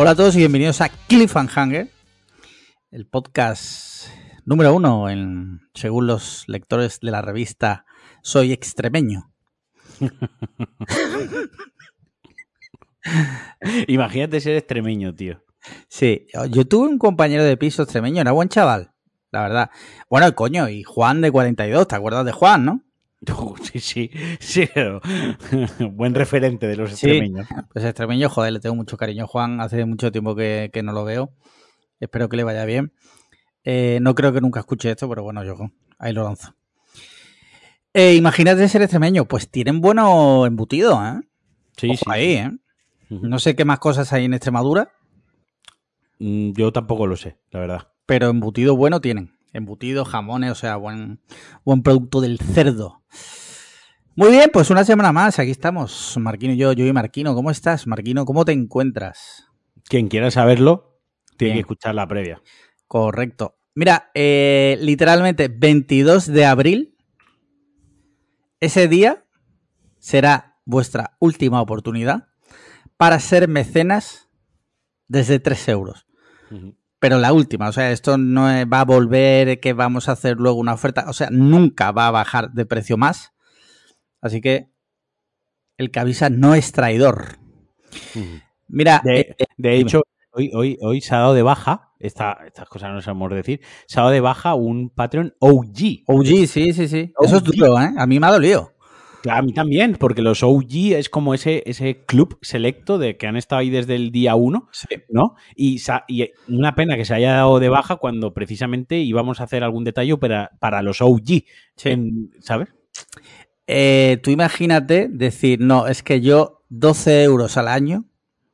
Hola a todos y bienvenidos a Cliffhanger, el podcast número uno en, según los lectores de la revista Soy Extremeño. Imagínate ser extremeño, tío. Sí, yo tuve un compañero de piso extremeño, era buen chaval, la verdad. Bueno, coño, y Juan de 42, ¿te acuerdas de Juan, no? Sí, sí, sí. Buen referente de los extremeños. pues extremeño, joder, le tengo mucho cariño a Juan. Hace mucho tiempo que, no lo veo. Espero que le vaya bien. Eh, no creo que nunca escuche esto, pero bueno, yo ahí lo lanzo. Eh, imagínate ser extremeño, pues tienen bueno embutido, ¿eh? Sí, sí. Ahí, ¿eh? No sé qué más cosas hay en Extremadura. Mm, yo tampoco lo sé, la verdad. Pero embutido bueno tienen. Embutidos, jamones, o sea, buen, buen producto del cerdo. Muy bien, pues una semana más, aquí estamos, Marquino y yo, yo y Marquino. ¿Cómo estás, Marquino? ¿Cómo te encuentras? Quien quiera saberlo, tiene que escuchar la previa. Correcto. Mira, eh, literalmente 22 de abril, ese día será vuestra última oportunidad para ser mecenas desde 3 euros pero la última, o sea, esto no va a volver, que vamos a hacer luego una oferta, o sea, nunca va a bajar de precio más. Así que el que avisa no es traidor. Mira, de, eh, eh, hecho, hoy, hoy, hoy se ha dado de baja, esta, estas cosas no sabemos decir, se ha dado de baja un Patreon OG. OG, sí, sí, sí. Eso es duro, ¿eh? A mí me ha dolido. A mí también, porque los OG es como ese, ese club selecto de que han estado ahí desde el día uno, ¿no? Y, una pena que se haya dado de baja cuando precisamente íbamos a hacer algún detalle para, para los OG, ¿sabes? Eh, tú imagínate decir, no, es que yo 12 euros al año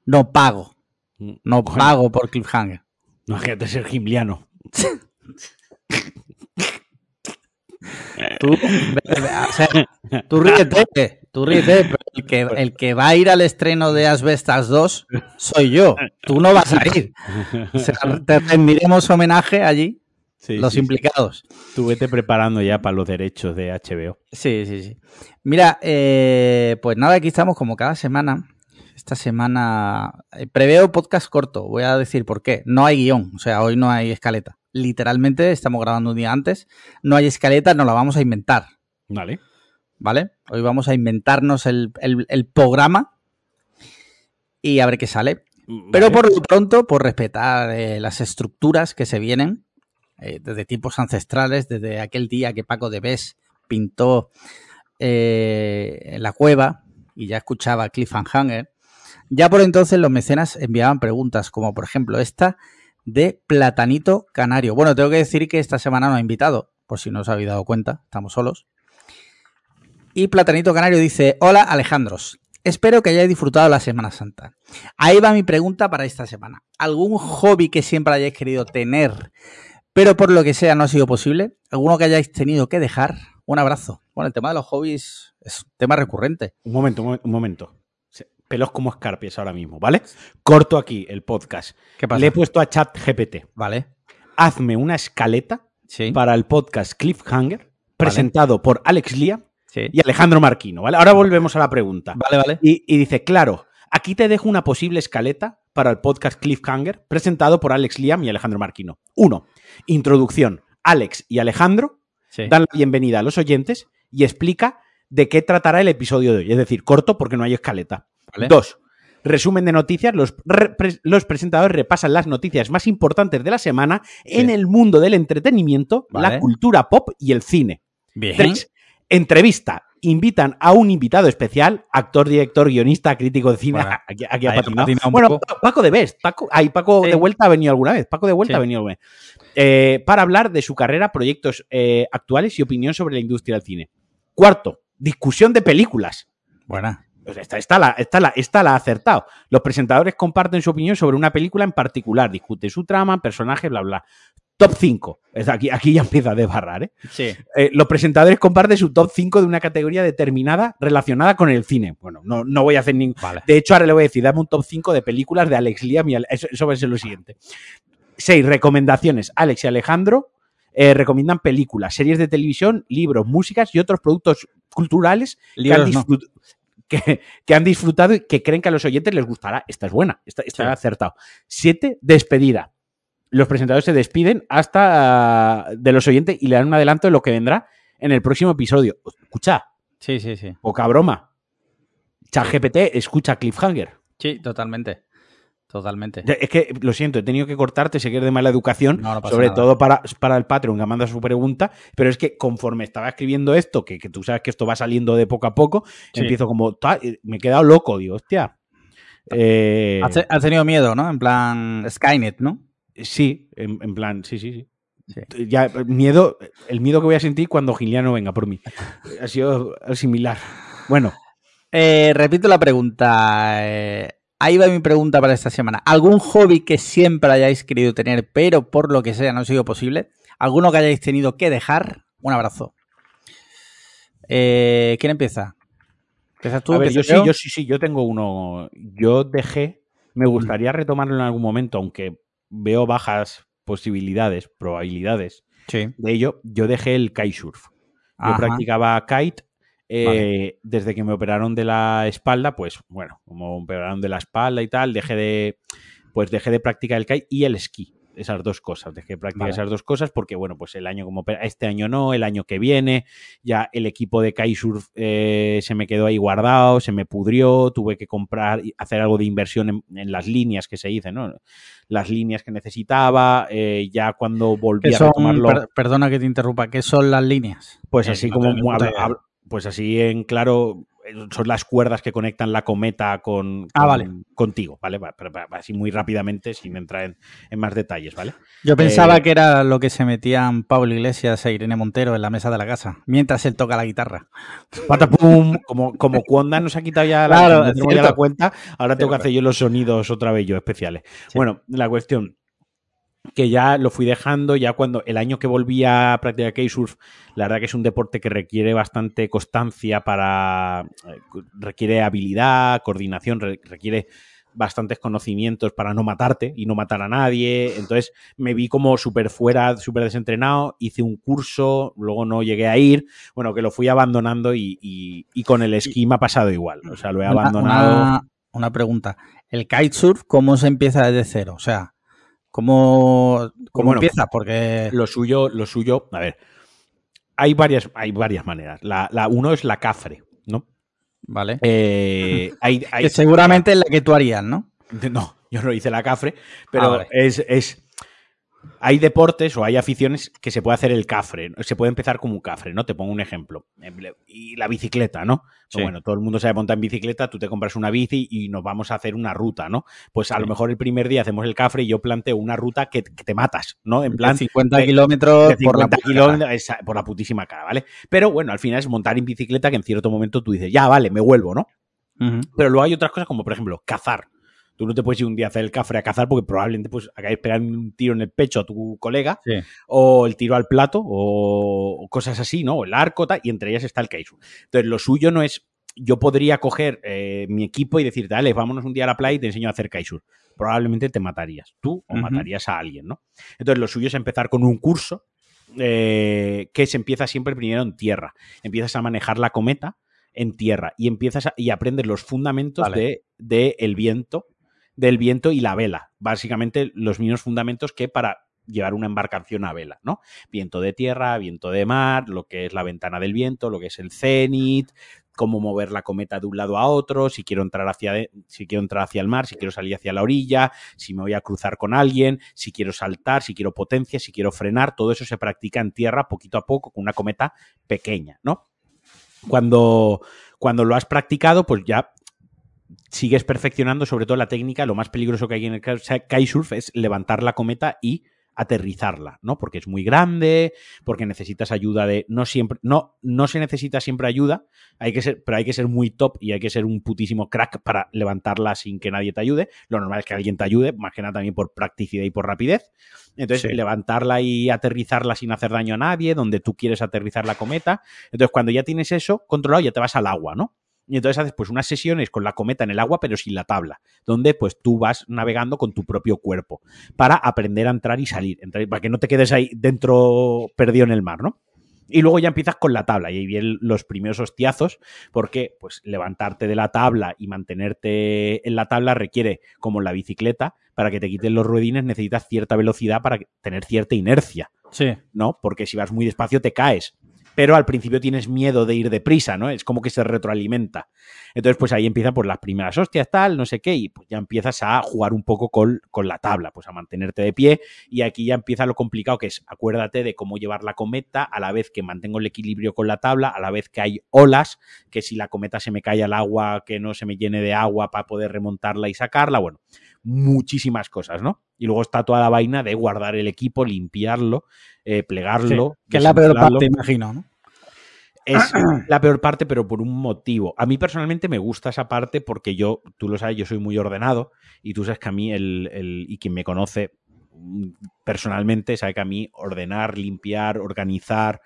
no pago. Mm, no pago por Cliffhanger. No, imagínate ser gimliano. Tú, o sea, tú ríete, tú ríete, pero el que, el que va a ir al estreno de Asbestas 2 soy yo. Tú no vas a ir. te rendiremos homenaje allí, los implicados. Tú vete preparando ya para los derechos de HBO. Sí, sí, sí. Mira, eh, pues nada, aquí estamos como cada semana. Esta semana eh, preveo podcast corto. Voy a decir por qué. No hay guion, o sea, hoy no hay escaleta literalmente estamos grabando un día antes, no hay escaleta, nos la vamos a inventar. Vale. ¿Vale? Hoy vamos a inventarnos el, programa y a ver qué sale. Pero por lo pronto, por respetar eh, las estructuras que se vienen, eh, desde tipos ancestrales, desde aquel día que Paco de Bes pintó eh, la cueva y ya escuchaba Cliffhanger, ya por entonces los mecenas enviaban preguntas como por ejemplo esta de Platanito Canario. Bueno, tengo que decir que esta semana no ha invitado, por si no os habéis dado cuenta, estamos solos. Y Platanito Canario dice, hola Alejandros, espero que hayáis disfrutado la Semana Santa. Ahí va mi pregunta para esta semana. ¿Algún hobby que siempre hayáis querido tener, pero por lo que sea no ha sido posible? ¿Alguno que hayáis tenido que dejar? Un abrazo. Bueno, el tema de los hobbies es un tema recurrente. Un momento, un momento pelos como escarpias ahora mismo, ¿vale? Corto aquí el podcast. ¿Qué pasa? Le he puesto a chat GPT. Vale. Hazme una escaleta para el podcast Cliffhanger, presentado por Alex Lía y Alejandro Marquino, ¿vale? Ahora volvemos a la pregunta. Vale, vale. Y, dice, claro, aquí te dejo una posible escaleta para el podcast Cliffhanger, presentado por Alex Liam y Alejandro Marquino. Uno, introducción. Alex y Alejandro dan la bienvenida a los oyentes y explica de qué tratará el episodio de hoy. Es decir, corto porque no hay escaleta. Dos, resumen de noticias. Los, los, presentadores repasan las noticias más importantes de la semana en el mundo del entretenimiento, la cultura pop y el cine. Bien. Tres, entrevista. Invitan a un invitado especial, actor, director, guionista, crítico de cine. aquí, aquí Bueno, Paco de Best. Paco, Paco de Vuelta ha venido alguna vez. Paco de Vuelta ha venido alguna vez. Eh, para hablar de su carrera, proyectos eh, actuales y opinión sobre la industria del cine. Cuarto, discusión de películas. Buena. Pues esta, la, esta, la, ha acertado. Los presentadores comparten su opinión sobre una película en particular, discuten su trama, personaje, bla, bla. Top 5. Aquí, aquí ya empieza a desbarrar, ¿eh? Sí. Eh, los presentadores comparten su top 5 de una categoría determinada relacionada con el cine. Bueno, no, no voy a hacer ningún. De hecho, ahora le voy a decir, dame un top 5 de películas de Alex Liam y eso, eso va a ser lo siguiente. 6. Recomendaciones. Alex y Alejandro eh, recomiendan películas, series de televisión, libros, músicas y otros productos culturales que han, que, que, han disfrutado y que creen que a los oyentes les gustará. Esta es buena, esta, está acertado. Siete, despedida. Los presentadores se despiden hasta de los oyentes y le dan un adelanto de lo que vendrá en el próximo episodio. Escucha. Sí, sí, sí. Poca broma. ChatGPT escucha Cliffhanger. Sí, totalmente. Totalmente. Es que, lo siento, he tenido que cortarte, sé que de mala educación, sobre todo para, para el Patreon que manda su pregunta, pero es que conforme estaba escribiendo esto, que, tú sabes que esto va saliendo de poco a poco, empiezo como, me he quedado loco, digo, hostia. Eh, has, tenido miedo, ¿no? En plan Skynet, ¿no? Sí, en, plan, sí, sí, sí. Ya, miedo, el miedo que voy a sentir cuando Giliano venga por mí. Ha sido similar. Bueno. Eh, repito la pregunta. Eh, ahí va mi pregunta para esta semana. ¿Algún hobby que siempre hayáis querido tener, pero por lo que sea no ha sido posible? ¿Alguno que hayáis tenido que dejar? Un abrazo. Eh, ¿Quién empieza? ¿Empiezas tú? yo sí, yo sí, sí, yo tengo uno. Yo dejé, me gustaría retomarlo en algún momento, aunque veo bajas posibilidades, probabilidades de ello. Yo dejé el kitesurf. Yo practicaba kite eh, desde que me operaron de la espalda, pues bueno, como me operaron de la espalda y tal, dejé de, pues dejé de practicar el kite y el esquí. Esas dos cosas, dejé de practicar esas dos cosas porque, bueno, pues el año como este año no, el año que viene, ya el equipo de kitesurf eh, se me quedó ahí guardado, se me pudrió, tuve que comprar, hacer algo de inversión en, las líneas que se dicen, ¿no? Las líneas que necesitaba, eh, ya cuando volví a retomarlo... perdona que te interrumpa, ¿qué son las líneas? Pues así como pues así en claro, son las cuerdas que conectan la cometa con, ah, contigo, ¿vale? Pero, así muy rápidamente, sin entrar en, más detalles, ¿vale? Yo pensaba eh, que era lo que se metían Pablo Iglesias e Irene Montero en la mesa de la casa, mientras él toca la guitarra. Patapum, como, como Cuonda nos ha quitado ya la, la cuenta, ahora tengo que hacer yo los sonidos otra vez yo especiales. Bueno, la cuestión que ya lo fui dejando, ya cuando el año que volví a practicar K-Surf, la verdad que es un deporte que requiere bastante constancia para, eh, requiere habilidad, coordinación, requiere bastantes conocimientos para no matarte y no matar a nadie. Entonces me vi como súper fuera, súper desentrenado, hice un curso, luego no llegué a ir, bueno, que lo fui abandonando y, con el esquí me ha pasado igual, o sea, lo he abandonado. Una, una pregunta, ¿el kitesurf cómo se empieza desde cero? O sea, ¿Cómo, cómo empieza? Porque. Lo suyo, lo suyo, a ver. Hay varias, hay varias maneras. La, uno es la cafre, ¿no? Vale. Eh, que seguramente es la que tú harías, ¿no? No, yo no hice la cafre, pero ah, es, es hay deportes o hay aficiones que se puede hacer el cafre. Se puede empezar como un cafre, ¿no? Te pongo un ejemplo. Y la bicicleta, ¿no? Pues bueno, todo el mundo sabe montar en bicicleta, tú te compras una bici y nos vamos a hacer una ruta, ¿no? Pues a lo mejor el primer día hacemos el cafre y yo planteo una ruta que, te matas, ¿no? En plan. 50 kilómetros por la por la putísima cara, ¿vale? Pero bueno, al final es montar en bicicleta que en cierto momento tú dices, ya, vale, me vuelvo, ¿no? Pero luego hay otras cosas como, por ejemplo, cazar. Tú no te puedes ir un día a hacer el cafre a cazar porque probablemente pues acabáis pegando un tiro en el pecho a tu colega o el tiro al plato o, cosas así, ¿no? O el arco y entre ellas está el keisu. Entonces lo suyo no es yo podría coger eh, mi equipo y decirte, dale, vámonos un día a la playa y te enseño a hacer kaisur. Probablemente te matarías tú o matarías a alguien, ¿no? Entonces lo suyo es empezar con un curso eh, que se empieza siempre primero en tierra. Empiezas a manejar la cometa en tierra y empiezas y aprendes los fundamentos del de, el viento del viento y la vela. Básicamente los mismos fundamentos que para llevar una embarcación a vela, ¿no? Viento de tierra, viento de mar, lo que es la ventana del viento, lo que es el cenit, cómo mover la cometa de un lado a otro, si quiero entrar hacia si quiero entrar hacia el mar, si quiero salir hacia la orilla, si me voy a cruzar con alguien, si quiero saltar, si quiero potencia, si quiero frenar, todo eso se practica en tierra poquito a poco con una cometa pequeña, ¿no? Cuando cuando lo has practicado, pues ya sigues perfeccionando sobre todo la técnica. Lo más peligroso que hay en el kitesurf es levantar la cometa y aterrizarla, ¿no? Porque es muy grande, porque necesitas ayuda de no siempre no no se necesita siempre ayuda, hay que ser pero hay que ser muy top y hay que ser un putísimo crack para levantarla sin que nadie te ayude. Lo normal es que alguien te ayude, más que nada también por practicidad y por rapidez. Entonces, levantarla y aterrizarla sin hacer daño a nadie, donde tú quieres aterrizar la cometa. Entonces, cuando ya tienes eso controlado, ya te vas al agua, ¿no? Y entonces haces pues unas sesiones con la cometa en el agua, pero sin la tabla, donde pues tú vas navegando con tu propio cuerpo para aprender a entrar y salir, para que no te quedes ahí dentro perdido en el mar, ¿no? Y luego ya empiezas con la tabla y ahí vienen los primeros hostiazos porque pues levantarte de la tabla y mantenerte en la tabla requiere, como en la bicicleta, para que te quiten los ruedines necesitas cierta velocidad para tener cierta inercia. Sí. ¿No? Porque si vas muy despacio te caes pero al principio tienes miedo de ir deprisa, ¿no? Es como que se retroalimenta. Entonces, pues ahí empiezan por las primeras hostias, tal, no sé qué, y pues ya empiezas a jugar un poco con, con, la tabla, pues a mantenerte de pie, y aquí ya empieza lo complicado que es, acuérdate de cómo llevar la cometa a la vez que mantengo el equilibrio con la tabla, a la vez que hay olas, que si la cometa se me cae al agua, que no se me llene de agua para poder remontarla y sacarla, bueno, muchísimas cosas, ¿no? Y luego está toda la vaina de guardar el equipo, limpiarlo, eh, plegarlo. que es la peor parte, imagino, ¿no? Es la peor parte, pero por un motivo. A mí personalmente me gusta esa parte porque yo, tú lo sabes, yo soy muy ordenado y tú sabes que a mí, el, el, y quien me conoce mm, personalmente, sabe que a mí ordenar, limpiar, organizar,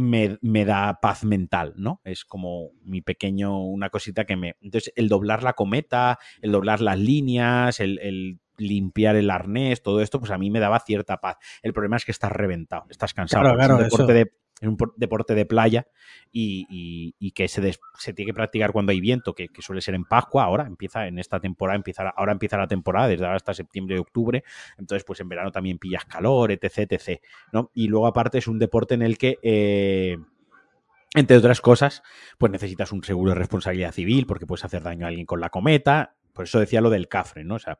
me, me, da paz mental, ¿no? Es como mi pequeño, una cosita que me... Entonces, el doblar la cometa, el doblar las líneas, el, el limpiar el arnés, todo esto, pues a mí me daba cierta paz. El problema es que estás reventado, estás cansado. Claro, claro, es, un deporte de, es, un deporte de, playa y, que se, tiene que practicar cuando hay viento, que, que, suele ser en Pascua, ahora empieza en esta temporada, empieza, ahora empieza la temporada, desde ahora hasta septiembre y octubre, entonces pues en verano también pillas calor, etc, etc, ¿no? Y luego aparte es un deporte en el que... Eh, entre otras cosas, pues necesitas un seguro de responsabilidad civil porque puedes hacer daño a alguien con la cometa, por eso decía lo del cafre, ¿no? O sea,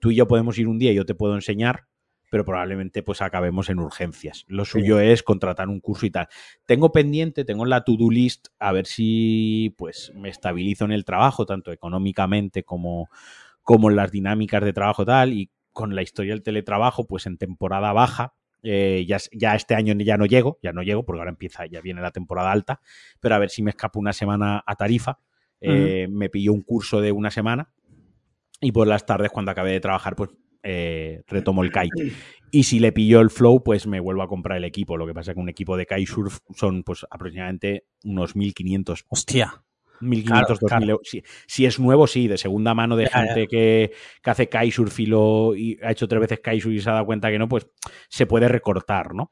tú y yo podemos ir un día y yo te puedo enseñar, pero probablemente pues acabemos en urgencias. Lo suyo sí. es contratar un curso y tal. Tengo pendiente, tengo en la to-do list a ver si pues me estabilizo en el trabajo, tanto económicamente como, como en las dinámicas de trabajo tal, y con la historia del teletrabajo, pues en temporada baja, eh, ya, ya, este año ya no llego, ya no llego, porque ahora empieza, ya viene la temporada alta, pero a ver si me escapo una semana a tarifa. Eh, uh -huh. Me pillo un curso de una semana y por las tardes, cuando acabé de trabajar, pues eh, retomo el kite. Y si le pillo el flow, pues me vuelvo a comprar el equipo. Lo que pasa es que un equipo de kitesurf son pues aproximadamente unos 1500. Hostia. 1500, claro, 2000 claro. Si, si, es nuevo, sí, de segunda mano de gente. Que, que, hace kitesurf y, lo, y ha hecho tres veces kitesurf y se ha dado cuenta que no, pues se puede recortar, ¿no?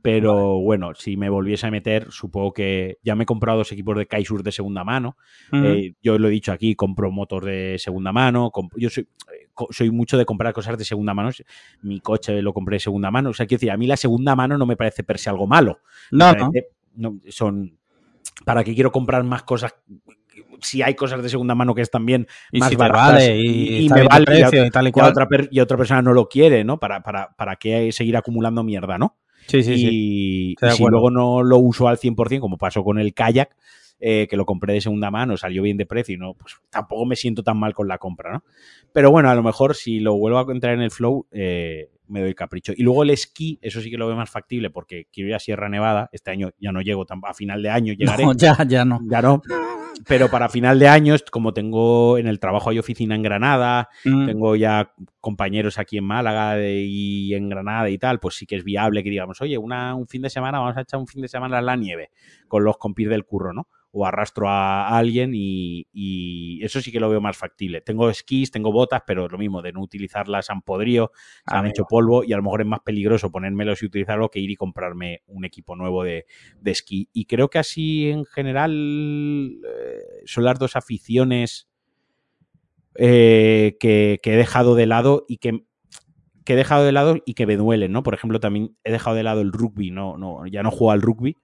Pero vale. bueno, si me volviese a meter, supongo que ya me he comprado dos equipos de Kaisur de segunda mano. Uh -huh. eh, yo lo he dicho aquí, compro motos de segunda mano. yo soy, soy, mucho de comprar cosas de segunda mano. Mi coche lo compré de segunda mano. O sea, quiero decir, a mí la segunda mano no me parece per se algo malo. No, no. no. Son. ¿Para qué quiero comprar más cosas si hay cosas de segunda mano que están bien y más si baratas vale, y, y, y me vale precio, y, tal y, cual. Y, otra y, otra persona no lo quiere, ¿no? Para, para, para qué seguir acumulando mierda, ¿no? Sí, sí, y, sí. y si luego no lo uso al 100%, como pasó con el kayak, eh, que lo compré de segunda mano, salió bien de precio y no, pues tampoco me siento tan mal con la compra, ¿no? Pero bueno, a lo mejor si lo vuelvo a entrar en el flow, eh, me doy capricho. Y luego el esquí, eso sí que lo veo más factible porque quiero ir a Sierra Nevada. Este año ya no llego, a final de año llegaré. No, ya, ya no. Ya no. Pero para final de año, como tengo en el trabajo hay oficina en Granada, mm. tengo ya compañeros aquí en Málaga de, y en Granada y tal, pues sí que es viable que digamos, oye, una, un fin de semana, vamos a echar un fin de semana en la nieve con los compis del curro, ¿no? O arrastro a alguien y, y, eso sí que lo veo más factible. Tengo esquís, tengo botas, pero lo mismo, de no utilizarlas han podrido, se han hecho polvo y a lo mejor es más peligroso ponérmelos y utilizarlo que ir y comprarme un equipo nuevo de, de esquí. Y creo que así en general eh, son las dos aficiones eh, que, que he dejado de lado y que que he dejado de lado y que me duelen, ¿no? Por ejemplo, también he dejado de lado el rugby, no, no, ya no juego al rugby,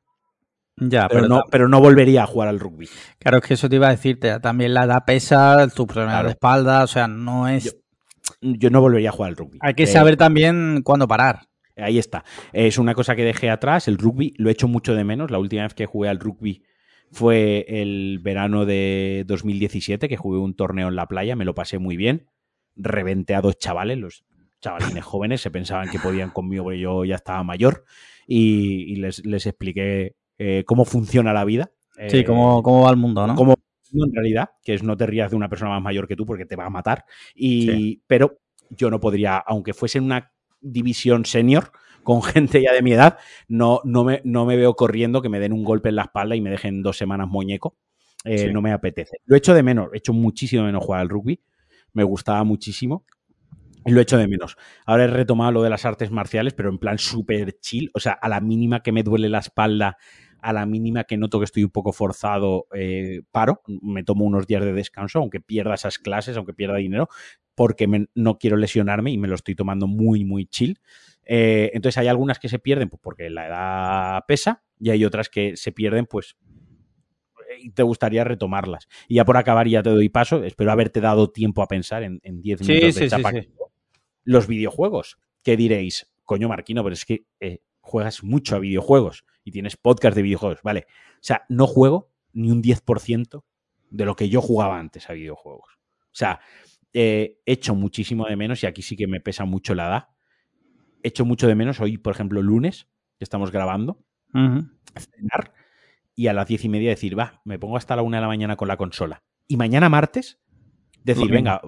ya, pero, pero, no, pero no volvería a jugar al rugby. Claro, es que eso te iba a decirte. También la edad pesa, tu problema claro. de espalda, o sea, no es. Yo, yo, no volvería a jugar al rugby. Hay que eh, saber también cuándo parar. Ahí está. Es una cosa que dejé atrás. El rugby lo he hecho mucho de menos. La última vez que jugué al rugby fue el verano de 2017, que jugué un torneo en la playa. Me lo pasé muy bien. Reventé a dos chavales, los chavalines jóvenes, se pensaban que podían conmigo porque yo ya estaba mayor. Y, y les, les expliqué eh, cómo funciona la vida. Sí, cómo, cómo, va el mundo, ¿no? Cómo en realidad, que es no te rías de una persona más mayor que tú porque te va a matar. Y, sí. Pero yo no podría, aunque fuese en una división senior, con gente ya de mi edad, no, no, me, no me veo corriendo que me den un golpe en la espalda y me dejen dos semanas muñeco. Eh, sí. No me apetece. Lo he hecho de menos, he hecho muchísimo menos jugar al rugby. Me gustaba muchísimo. Lo echo de menos. Ahora he retomado lo de las artes marciales, pero en plan súper chill. O sea, a la mínima que me duele la espalda, a la mínima que noto que estoy un poco forzado, eh, paro. Me tomo unos días de descanso, aunque pierda esas clases, aunque pierda dinero, porque no quiero lesionarme y me lo estoy tomando muy, muy chill. Eh, entonces hay algunas que se pierden pues, porque la edad pesa y hay otras que se pierden pues y te gustaría retomarlas. Y ya por acabar ya te doy paso, espero haberte dado tiempo a pensar en 10 minutos de chapa los videojuegos. ¿Qué diréis? Coño, Marquino, pero es que eh, juegas mucho a videojuegos y tienes podcast de videojuegos, ¿vale? O sea, no juego ni un 10% de lo que yo jugaba antes a videojuegos. O sea, eh, he hecho muchísimo de menos y aquí sí que me pesa mucho la edad. He hecho mucho de menos hoy, por ejemplo, lunes, que estamos grabando, cenar y a las diez y media decir, va, me pongo hasta la una de la mañana con la consola. Y mañana martes, decir, venga,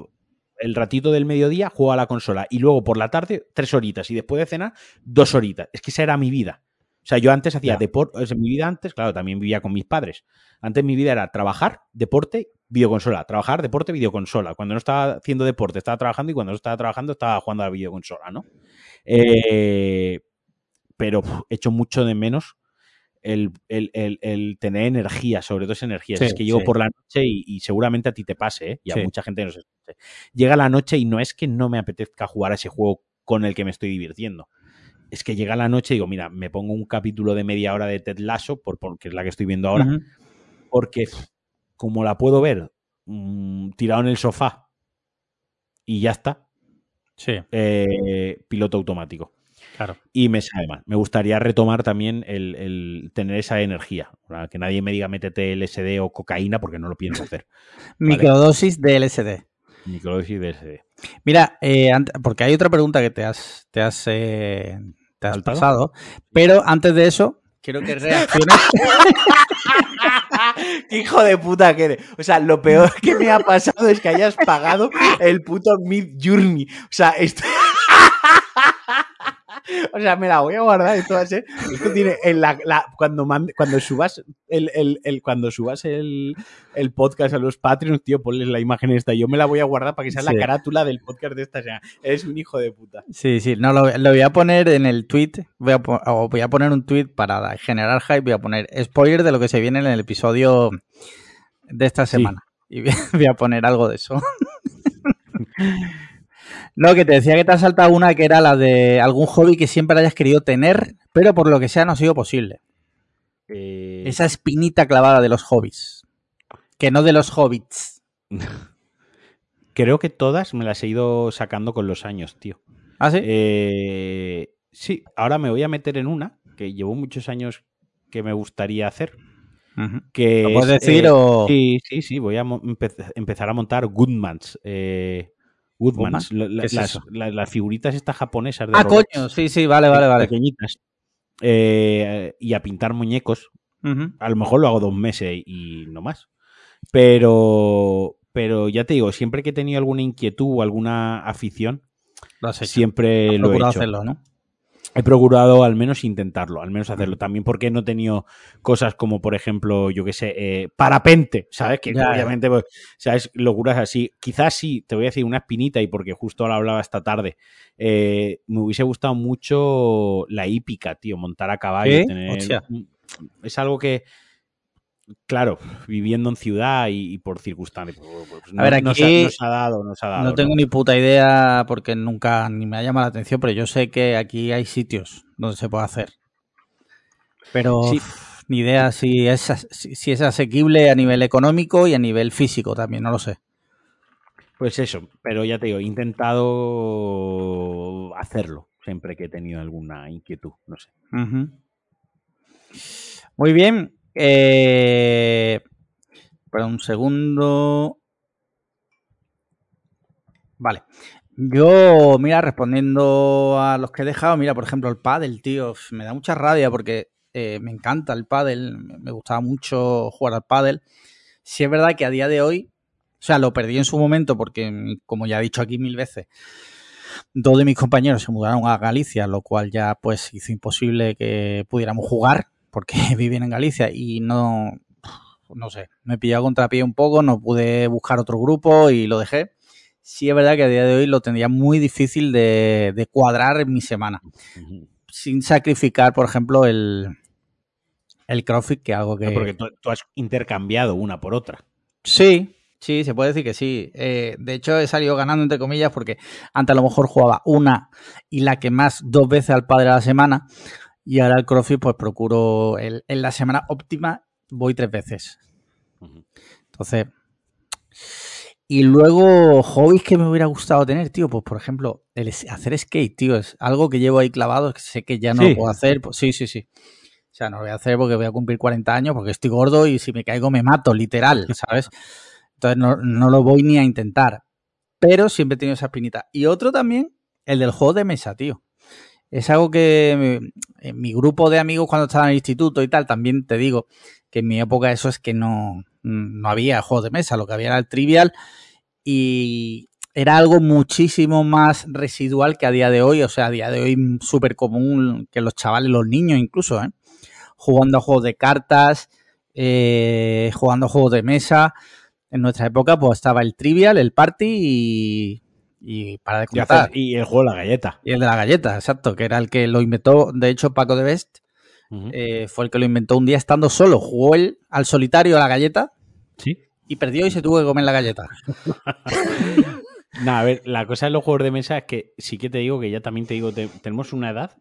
el ratito del mediodía juego a la consola y luego por la tarde tres horitas y después de cenar dos horitas. Es que esa era mi vida. O sea, yo antes hacía deporte, en mi vida antes, claro, también vivía con mis padres. Antes mi vida era trabajar, deporte, videoconsola. Trabajar, deporte, videoconsola. Cuando no estaba haciendo deporte, estaba trabajando y cuando no estaba trabajando, estaba jugando a la videoconsola, ¿no? Eh, pero he hecho mucho de menos el, tener energía, sobre todo esa energía. es que llego por la noche y, seguramente a ti te pase, ¿eh? y a mucha gente nos escuche. Llega la noche y no es que no me apetezca jugar a ese juego con el que me estoy divirtiendo. Es que llega la noche y digo, mira, me pongo un capítulo de media hora de Ted Lasso, por, porque es la que estoy viendo ahora, porque como la puedo ver mm, tirado en el sofá y ya está, sí. Eh, piloto automático. Y me sabe mal. Me gustaría retomar también el, tener esa energía. Que nadie me diga métete LSD o cocaína porque no lo pienso hacer. Microdosis de LSD. Microdosis de LSD. Mira, eh, porque hay otra pregunta que te has, te has, eh, te has pasado. Pero antes de eso, quiero que reacciones. Hijo de puta que eres. O sea, lo peor que me ha pasado es que hayas pagado el puto Mid Journey. O sea, esto. O sea, me la voy a guardar. Esto va a ser. Esto tiene. En la, cuando, cuando subas el, el, cuando subas el, el, podcast a los Patreons, tío, ponles la imagen esta. Yo me la voy a guardar para que sea la carátula del podcast de esta. semana. eres un hijo de puta. Sí, sí. No, lo, voy a poner en el tweet. Voy a, voy a poner un tweet para generar hype. Voy a poner spoiler de lo que se viene en el episodio de esta semana. Y voy a poner algo de eso. No, que te decía que te ha saltado una que era la de algún hobby que siempre hayas querido tener, pero por lo que sea no ha sido posible. Eh, Esa espinita clavada de los hobbies. Que no de los hobbits. Creo que todas me las he ido sacando con los años, tío. ¿Ah, sí? Eh, sí, ahora me voy a meter en una que llevo muchos años que me gustaría hacer. que ¿Lo puedes decir eh, o...? Sí, sí, sí. Voy a empezar a montar Goodmans. Eh, Woodmans, las, figuritas estas japonesas de Ah, coño, sí, sí, vale, vale, vale. Pequeñitas. Eh, y a pintar muñecos. A lo mejor lo hago dos meses y no más. Pero, pero ya te digo, siempre que he tenido alguna inquietud o alguna afición, siempre lo he hecho. hacerlo, ¿no? He procurado al menos intentarlo, al menos hacerlo. También porque no he tenido cosas como, por ejemplo, yo qué sé, eh, parapente, ¿sabes? Que obviamente, pues, ¿sabes? Locuras así. Quizás sí, te voy a decir una espinita y porque justo lo hablaba esta tarde. Eh, me hubiese gustado mucho la hípica, tío, montar a caballo. es algo que, claro, viviendo en ciudad y, por circunstancias. Pues, pues, a ver, aquí no se, ha dado, no se ha dado. No tengo ni puta idea porque nunca ni me ha llamado la atención, pero yo sé que aquí hay sitios donde se puede hacer. Pero ni idea si es, si es asequible a nivel económico y a nivel físico también, no lo sé. Pues eso, pero ya te digo, he intentado hacerlo siempre que he tenido alguna inquietud, no sé. Muy bien, eh, un segundo. Vale. Yo, mira, respondiendo a los que he dejado, mira, por ejemplo, el pádel, tío, me da mucha rabia porque eh, me encanta el pádel, me gustaba mucho jugar al pádel. Si es verdad que a día de hoy, o sea, lo perdí en su momento porque, como ya he dicho aquí mil veces, dos de mis compañeros se mudaron a Galicia, lo cual ya pues hizo imposible que pudiéramos jugar porque viven en Galicia y no, no sé, me he pillado contrapié un poco, no pude buscar otro grupo y lo dejé. sí es verdad que a día de hoy lo tendría muy difícil de, cuadrar en mi semana. Sin sacrificar, por ejemplo, el, el CrossFit, que algo que... porque tú, has intercambiado una por otra. Sí, sí, se puede decir que sí. Eh, de hecho, he salido ganando, entre comillas, porque antes a lo mejor jugaba una y la que más dos veces al padre a la semana. Y ahora el CrossFit, pues procuro en la semana óptima voy tres veces. Entonces, y luego, hobbies que me hubiera gustado tener, tío, pues por ejemplo, el hacer skate, tío, es algo que llevo ahí clavado, que sé que ya no lo puedo hacer. Pues, sí, sí, sí. O sea, no lo voy a hacer porque voy a cumplir 40 años, porque estoy gordo y si me caigo me mato, literal, ¿sabes? Entonces no, no lo voy ni a intentar. Pero siempre he tenido esa espinita. Y otro también, el del juego de mesa, tío. Es algo que en mi grupo de amigos cuando estaba en el instituto y tal, también te digo que en mi época eso es que no, no había juegos de mesa, lo que había era el trivial y era algo muchísimo más residual que a día de hoy, o sea, a día de hoy súper común que los chavales, los niños incluso, ¿eh? jugando a juegos de cartas, eh, jugando a juegos de mesa. En nuestra época pues estaba el trivial, el party y, y para de contar. Y el juego de la galleta. Y el de la galleta, exacto, que era el que lo inventó, de hecho, Paco de Best. Eh, fue el que lo inventó un día estando solo. Jugó él al solitario a la galleta. Sí y perdió y se tuvo que comer la galleta. no, a ver, la cosa de los juegos de mesa es que sí que te digo que ya también te digo, tenemos una edad,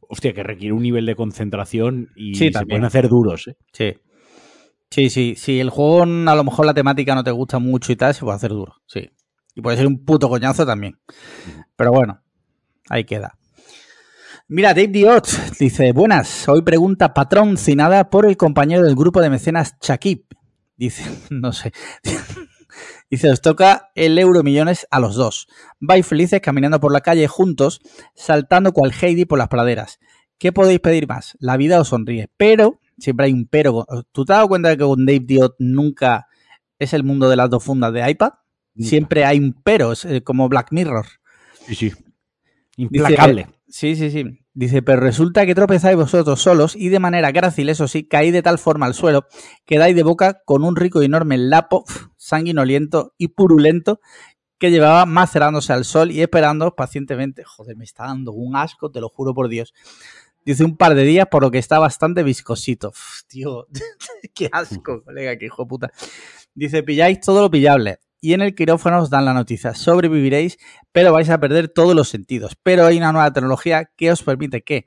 hostia, que requiere un nivel de concentración y se pueden hacer duros, ¿eh? Sí. Sí, sí, Si el juego a lo mejor la temática no te gusta mucho y tal, se puede hacer duro, sí. Y puede ser un puto coñazo también. Pero bueno, ahí queda. Mira, Dave Diot dice, buenas, hoy pregunta patrocinada por el compañero del grupo de mecenas Chakip. Dice, no sé. Dice, os toca el euro millones a los dos. Vais felices caminando por la calle juntos, saltando cual Heidi por las praderas. ¿Qué podéis pedir más? La vida os sonríe. Pero, siempre hay un pero. ¿Tú te has dado cuenta de que con Dave Diot nunca es el mundo de las dos fundas de iPad? Siempre hay un pero, es eh, como Black Mirror. Sí, sí. Implacable. sí, sí, sí. Dice, pero resulta que tropezáis vosotros solos y de manera grácil, eso sí, caí de tal forma al suelo que dais de boca con un rico y enorme lapo sanguinoliento y purulento que llevaba macerándose al sol y esperando pacientemente. Joder, me está dando un asco, te lo juro por Dios. Dice un par de días, por lo que está bastante viscosito. tío, qué asco, colega, qué hijo de puta. Dice, pilláis todo lo pillable y en el quirófano os dan la noticia. Sobreviviréis, pero vais a perder todos los sentidos. Pero hay una nueva tecnología que os permite que,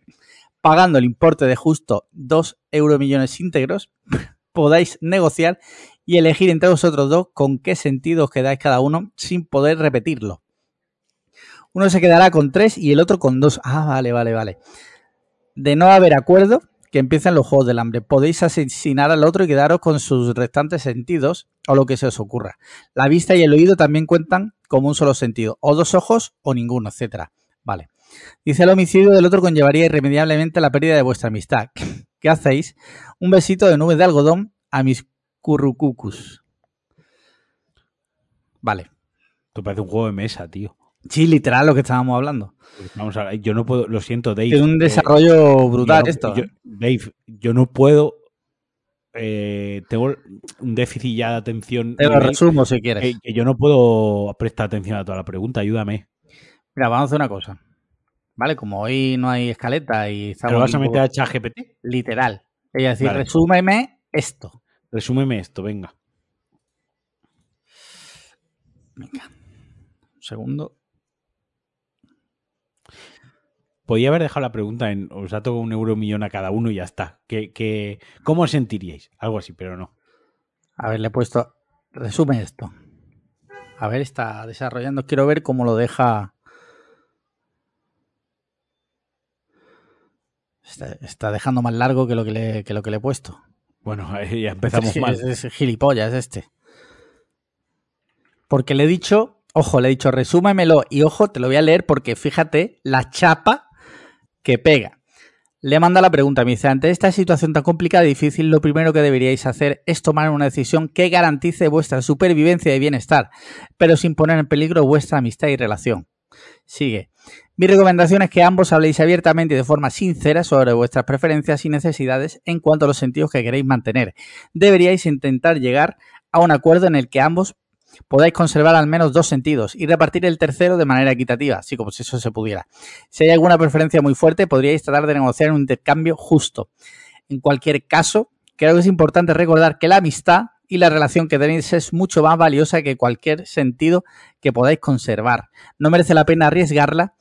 pagando el importe de justo 2 euro millones íntegros, podáis negociar y elegir entre vosotros dos con qué sentido os quedáis cada uno sin poder repetirlo. Uno se quedará con 3 y el otro con 2. Ah, vale, vale, vale. De no haber acuerdo, que empiezan los juegos del hambre. Podéis asesinar al otro y quedaros con sus restantes sentidos o lo que se os ocurra. La vista y el oído también cuentan como un solo sentido, o dos ojos o ninguno, etcétera. Vale. Dice el homicidio del otro conllevaría irremediablemente la pérdida de vuestra amistad. ¿Qué hacéis? Un besito de nubes de algodón a mis currucucus. Vale. Esto parece un juego de mesa, tío. Sí, literal lo que estábamos hablando. Vamos a ver, yo no puedo, lo siento, Dave. Tiene un eh, desarrollo brutal esto. ¿eh? Dave, yo no puedo. Eh, tengo un déficit ya de atención. Te lo resumo si quieres. Que, yo no puedo prestar atención a toda la pregunta, ayúdame. Mira, vamos a hacer una cosa. ¿Vale? Como hoy no hay escaleta y estamos. ¿Pero vas a meter a ChatGPT? Literal. Es decir, resúmeme esto. Resúmeme esto, venga. Venga. Un segundo. Podía haber dejado la pregunta en os ha tocado un euro millón a cada uno y ya está. ¿Qué, cómo os sentiríais? Algo así, pero no. A ver, le he puesto. Resume esto. A ver, está desarrollando. Quiero ver cómo lo deja. Está, dejando más largo que lo que, le, lo que le he puesto. Bueno, ya empezamos mal. Es, es, gilipollas este. Porque le he dicho, ojo, le he dicho, resúmemelo y ojo, te lo voy a leer porque fíjate la chapa que pega. Le manda la pregunta, me ante esta situación tan complicada y difícil, lo primero que deberíais hacer es tomar una decisión que garantice vuestra supervivencia y bienestar, pero sin poner en peligro vuestra amistad y relación. Sigue. Mi recomendación es que ambos habléis abiertamente y de forma sincera sobre vuestras preferencias y necesidades en cuanto a los sentidos que queréis mantener. Deberíais intentar llegar a un acuerdo en el que ambos podáis conservar al menos dos sentidos y repartir el tercero de manera equitativa, así como si eso se pudiera. Si hay alguna preferencia muy fuerte, podríais tratar de negociar un intercambio justo. En cualquier caso, creo que es importante recordar que la amistad y la relación que tenéis es mucho más valiosa que cualquier sentido que podáis conservar. No merece la pena arriesgarla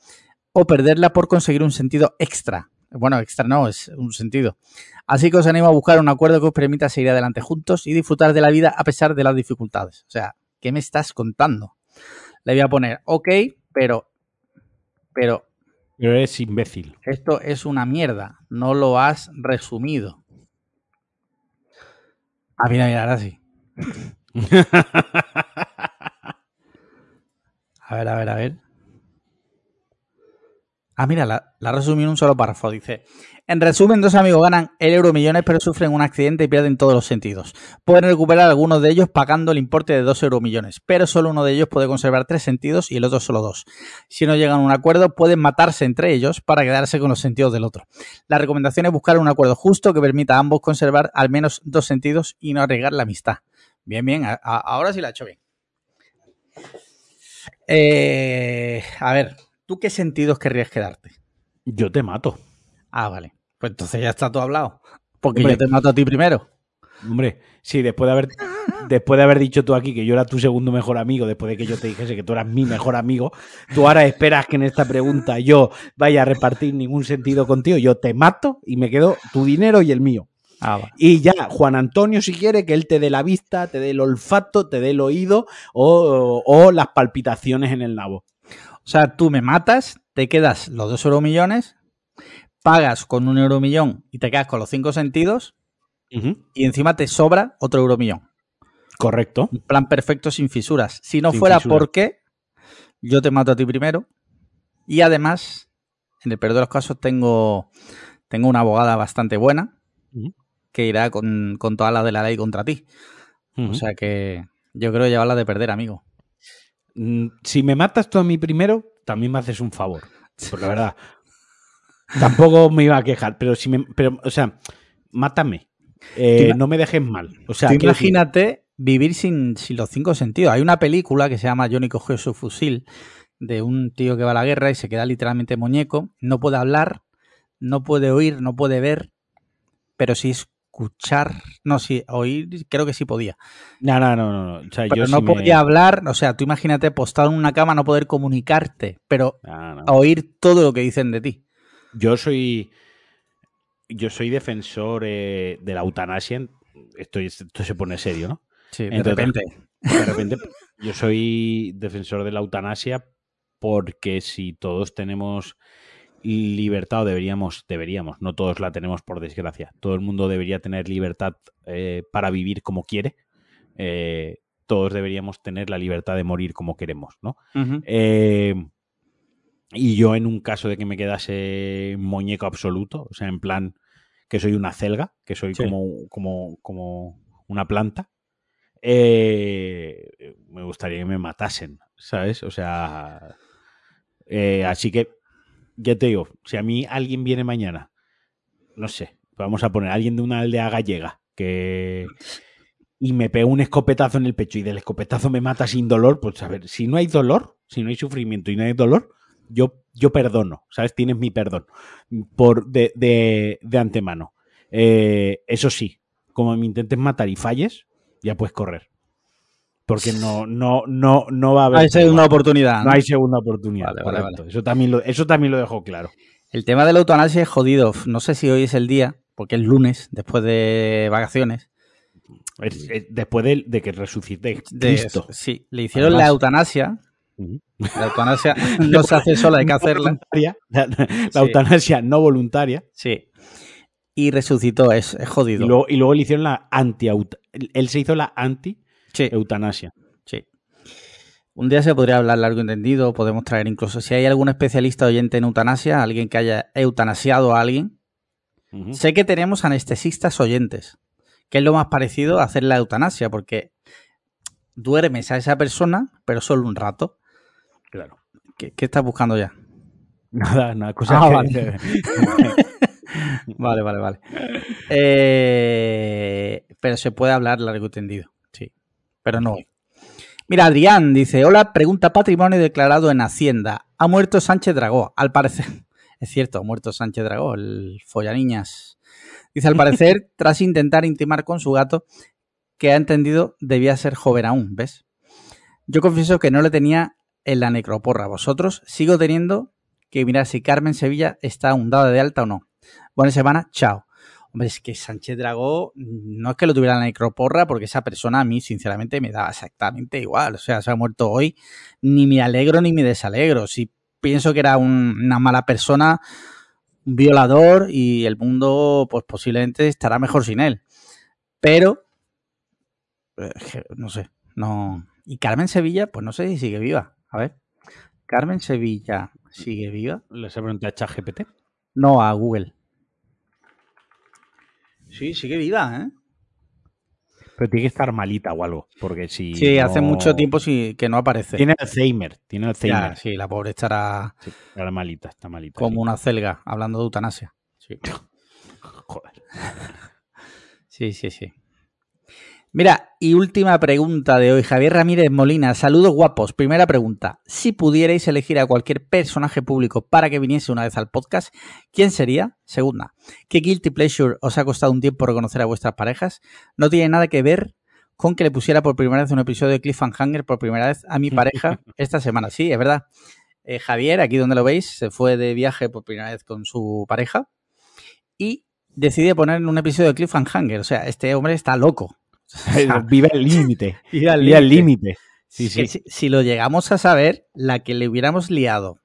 o perderla por conseguir un sentido extra. Bueno, extra no, es un sentido. Así que os animo a buscar un acuerdo que os permita seguir adelante juntos y disfrutar de la vida a pesar de las dificultades. O sea, ¿qué me estás contando? Le voy a poner, ok, pero, pero... Pero eres imbécil. Esto es una mierda, no lo has resumido. Ah, mira, mira, ahora sí. a ver, a ver, a ver. Ah, mira, la, la resumí en un solo párrafo. Dice, en resumen, dos amigos ganan el euro millones pero sufren un accidente y pierden todos los sentidos. Pueden recuperar algunos de ellos pagando el importe de dos euro millones, pero solo uno de ellos puede conservar tres sentidos y el otro solo dos. Si no llegan a un acuerdo, pueden matarse entre ellos para quedarse con los sentidos del otro. La recomendación es buscar un acuerdo justo que permita a ambos conservar al menos dos sentidos y no arriesgar la amistad. Bien, bien, ahora sí la he hecho bien. Eh, a ver, ¿tú qué sentidos querrías quedarte? Yo te mato. Ah, vale. Pues entonces ya está todo hablado. Porque hombre, yo te mato a ti primero. Hombre, sí, después de haber después de haber dicho tú aquí que yo era tu segundo mejor amigo, después de que yo te dijese que tú eras mi mejor amigo, tú ahora esperas que en esta pregunta yo vaya a repartir ningún sentido contigo, yo te mato y me quedo tu dinero y el mío. Ah, vale. Y ya, Juan Antonio, si quiere, que él te dé la vista, te dé el olfato, te dé el oído o, o, las palpitaciones en el nabo. O sea, tú me matas, te quedas los dos euro millones, pagas con un euro millón y te quedas con los cinco sentidos uh -huh. y encima te sobra otro euro millón. Correcto. Un plan perfecto sin fisuras. Si no sin fuera porque yo te mato a ti primero y además, en el peor de los casos, tengo, tengo una abogada bastante buena uh -huh. que irá con, con toda la de la ley contra ti. Uh -huh. O sea que yo creo llevarla de perder, amigo. Mm, Si me matas tú a mí primero, también me haces un favor. Por la verdad. Tampoco me iba a quejar, pero si me. Pero, o sea, mátame. Eh, no me dejes mal. O sea, imagínate decir... vivir sin, sin, los cinco sentidos. Hay una película que se llama Johnny cogió su fusil de un tío que va a la guerra y se queda literalmente muñeco. No puede hablar, no puede oír, no puede ver, pero sí escuchar. No, sí, oír, creo que sí podía. No, no, no, no. O sea, pero yo no sí podía me... hablar. O sea, tú imagínate postado en una cama, no poder comunicarte, pero no, no. oír todo lo que dicen de ti. Yo soy. Yo soy defensor eh, de la eutanasia. Esto, esto, se pone serio, ¿no? Sí, de Entonces, repente. De repente, yo soy defensor de la eutanasia porque si todos tenemos libertad, o deberíamos, deberíamos, no todos la tenemos por desgracia. Todo el mundo debería tener libertad eh, para vivir como quiere. Eh, todos deberíamos tener la libertad de morir como queremos, ¿no? Uh -huh. Y yo en un caso de que me quedase muñeco absoluto, o sea, en plan que soy una celga, que soy sí. como, como, como una planta, eh, me gustaría que me matasen, ¿sabes? O sea, eh, así que, ya te digo, si a mí alguien viene mañana, no sé, vamos a poner alguien de una aldea gallega que y me pega un escopetazo en el pecho y del escopetazo me mata sin dolor, pues a ver, si no hay dolor, si no hay sufrimiento y no hay dolor, yo, yo perdono, ¿sabes? Tienes mi perdón por de, de, de antemano. Eh, eso sí, como me intentes matar y falles, ya puedes correr. Porque no, no, no, no va a haber. Hay segunda oportunidad. No, hay segunda oportunidad. Vale, correcto. Vale, vale. Eso, también lo, eso también lo dejo claro. El tema de la eutanasia es jodido. No sé si hoy es el día, porque es lunes, después de vacaciones. Es, es después de, de, que resucite Cristo. De, sí, le hicieron Además, la eutanasia la eutanasia no se hace sola, hay que hacerla. La, la sí. eutanasia no voluntaria. Sí. Y resucitó, es, es jodido. Y luego, y luego, le hicieron la anti Él se hizo la anti-eutanasia. Sí. sí. Un día se podría hablar largo entendido, podemos traer incluso, si hay algún especialista oyente en eutanasia, alguien que haya eutanasiado a alguien. Uh -huh. Sé que tenemos anestesistas oyentes, que es lo más parecido a hacer la eutanasia, porque duermes a esa persona, pero solo un rato. Claro. ¿Qué, qué estás buscando ya? Nada, nada, ah, que... vale. vale, vale, vale. Eh, pero se puede hablar largo y tendido. Pero no hoy. Mira, Adrián dice, hola, pregunta patrimonio declarado en Hacienda. Ha muerto Sánchez Dragó, al parecer. Es cierto, ha muerto Sánchez Dragó, el follaniñas. Dice, al parecer, tras intentar intimar con su gato, que ha entendido debía ser joven aún, ¿ves? Yo confieso que no le tenía en la necroporra. Vosotros sigo teniendo que mirar si Carmen Sevilla está hundada de alta o no. Buena semana, chao. Hombre, es que Sánchez Dragó no es que lo tuviera en la necroporra, porque esa persona a mí, sinceramente, me daba exactamente igual. O sea, se ha muerto hoy, ni me alegro ni me desalegro. Si pienso que era una mala persona, un violador, y el mundo, pues posiblemente estará mejor sin él. Pero, eh, no sé, no. Y Carmen Sevilla, pues no sé si sigue viva. A ver. Carmen Sevilla, ¿sigue viva? ¿Les he preguntado a ChatGPT? No, a Google. Sí, sigue viva, ¿eh? Pero tiene que estar malita o algo, porque si Sí, hace mucho tiempo sí, que no aparece. Tiene Alzheimer, tiene Alzheimer. Ya, sí, la pobre estará Sí, está malita, está malita. como sí. una celga, hablando de eutanasia. Sí. Joder. Sí, sí, sí. Mira, y última pregunta de hoy. Javier Ramírez Molina, saludos guapos. Primera pregunta. Si pudierais elegir a cualquier personaje público para que viniese una vez al podcast, ¿quién sería? Segunda. ¿Qué guilty pleasure os ha costado un tiempo reconocer a vuestras parejas? No tiene nada que ver con que le pusiera por primera vez un episodio de Cliffhanger por primera vez a mi pareja esta semana. Sí, es verdad. Eh, Javier, aquí donde lo veis, se fue de viaje por primera vez con su pareja y decide poner un episodio de Cliffhanger. O sea, este hombre está loco. Vive al límite. Vive al límite. Sí, sí. Si, si lo llegamos a saber, la que le hubiéramos liado,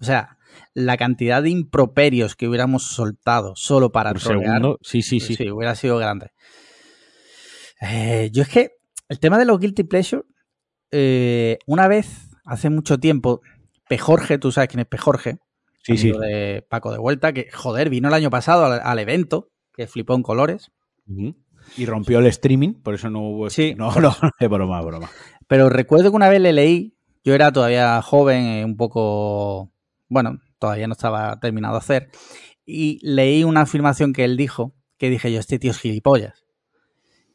o sea, la cantidad de improperios que hubiéramos soltado solo para Por trolear, segundo. Sí, sí, sí. sí, hubiera sido grande. Eh, yo es que el tema de los guilty pleasure, eh, una vez, hace mucho tiempo, Pejorge, tú sabes quién es Pejorge, Sí, sí. amigo de Paco de Vuelta, que joder, vino el año pasado al, al evento, que flipó en colores. Y rompió el streaming, por eso no hubo. Sí. No, no, es broma, es broma. Pero recuerdo que una vez le leí, yo era todavía joven, eh, un poco, bueno, todavía no estaba terminado de hacer, y leí una afirmación que él dijo, que dije yo, este tío es gilipollas,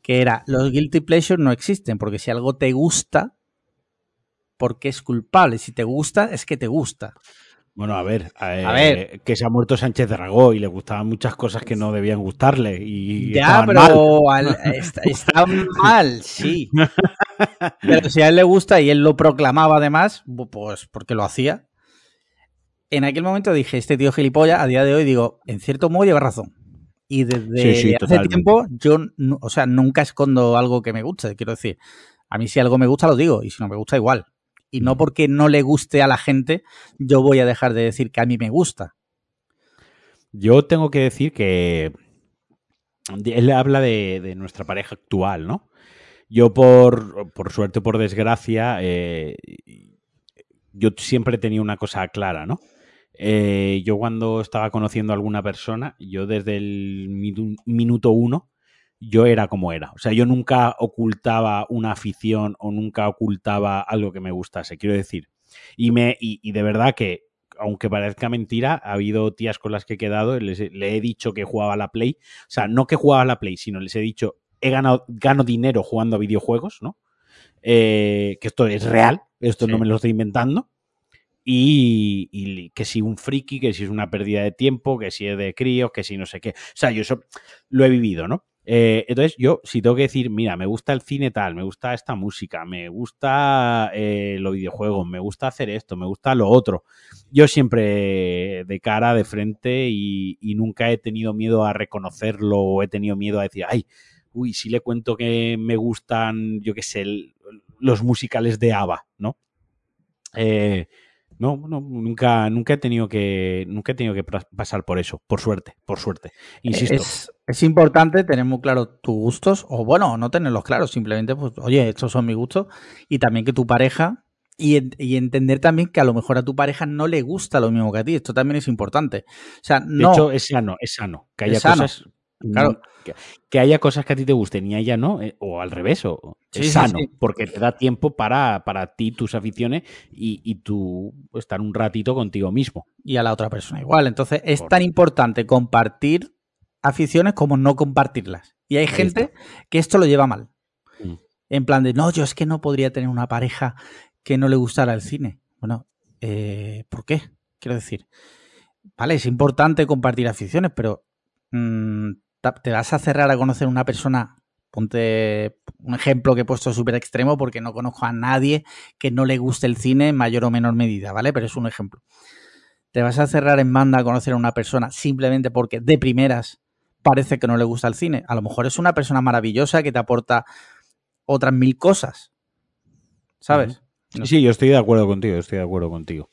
que era, los guilty pleasures no existen, porque si algo te gusta, porque es culpable, si te gusta, es que te gusta. Bueno, a ver, eh, A ver. que se ha muerto Sánchez Dragó y le gustaban muchas cosas que no debían gustarle. Y Ya, estaban mal. pero al- está, está mal, sí. Pero si a él le gusta y él lo proclamaba además, pues porque lo hacía. En aquel momento dije, este tío gilipollas, a día de hoy digo, en cierto modo lleva razón. Y desde Sí, sí, hace totalmente. tiempo yo, o sea, nunca escondo algo que me guste, quiero decir. A mí si algo me gusta lo digo y si no me gusta igual. Y no porque no le guste a la gente, yo voy a dejar de decir que a mí me gusta. Yo tengo que decir que él habla de, nuestra pareja actual, ¿no? Yo por, por suerte o por desgracia, eh, yo siempre tenía una cosa clara, ¿no? Eh, yo cuando estaba conociendo a alguna persona, yo desde el minu- minuto uno, yo era como era. O sea, yo nunca ocultaba una afición o nunca ocultaba algo que me gustase, quiero decir. Y, me, y, y de verdad que, aunque parezca mentira, ha habido tías con las que he quedado, y les he- le he dicho que jugaba a la Play. O sea, no que jugaba a la Play, sino les he dicho, he ganado, gano dinero jugando a videojuegos, ¿no? Eh, que esto es real, esto Sí. no me lo estoy inventando. Y, y que si un friki, que si es una pérdida de tiempo, que si es de críos, que si no sé qué. O sea, yo eso lo he vivido, ¿no? Eh, entonces, yo, si tengo que decir, mira, me gusta el cine tal, me gusta esta música, me gusta eh, los videojuegos, me gusta hacer esto, me gusta lo otro. Yo siempre de cara, de frente y, nunca he tenido miedo a reconocerlo o he tenido miedo a decir, ay, uy, si le cuento que me gustan, yo qué sé, los musicales de ABBA, ¿no? Eh, no, no, nunca, nunca he tenido que, nunca he tenido que pasar por eso, por suerte, por suerte. Insisto. Es, es importante tener muy claro tus gustos, o bueno, no tenerlos claros, simplemente, pues, oye, estos son mis gustos, y también que tu pareja, y, y entender también que a lo mejor a tu pareja no le gusta lo mismo que a ti, esto también es importante. O sea, De no, hecho, es sano, es sano. Que haya Es sano, cosas. Claro. Que, que haya cosas que a ti te gusten y a ella no, eh, o al revés, o Sí, es sano, sí. porque te da tiempo para, para ti, tus aficiones y, y tú estar un ratito contigo mismo. y a la otra persona igual. Entonces, es tan importante compartir aficiones como no compartirlas. Y hay gente que esto lo lleva mal. Mm. en plan de, no, yo es que no podría tener una pareja que no le gustara el cine. Bueno, eh, ¿por qué? Quiero decir, vale, es importante compartir aficiones, pero mm, te vas a cerrar a conocer una persona Ponte un ejemplo que he puesto súper extremo porque no conozco a nadie que no le guste el cine en mayor o menor medida, ¿vale? Pero es un ejemplo. Te vas a cerrar en banda a conocer a una persona simplemente porque de primeras parece que no le gusta el cine. A lo mejor es una persona maravillosa que te aporta otras mil cosas. ¿Sabes? Sí, yo estoy de acuerdo contigo, estoy de acuerdo contigo.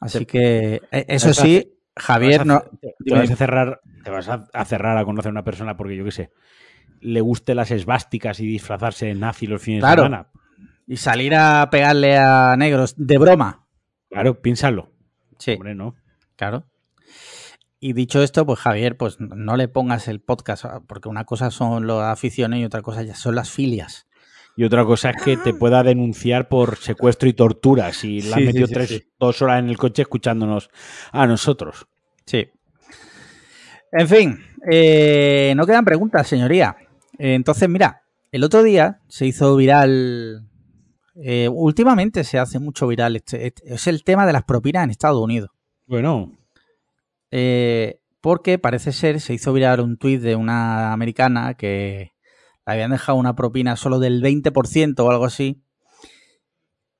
Así que, e, eso sí, Javier, no. Te vas a cerrar, te vas a cerrar a conocer a una persona porque yo qué sé le guste las esvásticas y disfrazarse de nazi los fines de semana. Y salir a pegarle a negros de broma. Claro, piénsalo. Sí. Hombre, no. Claro. Y dicho esto, pues Javier, pues no le pongas el podcast, porque una cosa son las aficiones y otra cosa ya son las filias. Y otra cosa es que te pueda denunciar por secuestro y tortura si la has metido tres, dos horas en el coche escuchándonos a nosotros. Sí. En fin, eh, no quedan preguntas, señoría. Entonces, mira, el otro día se hizo viral. Eh, últimamente se hace mucho viral. Este, este, es el tema de las propinas en Estados Unidos. Bueno. Eh, porque parece ser, se hizo viral un tuit de una americana que le habían dejado una propina solo del 20% o algo así.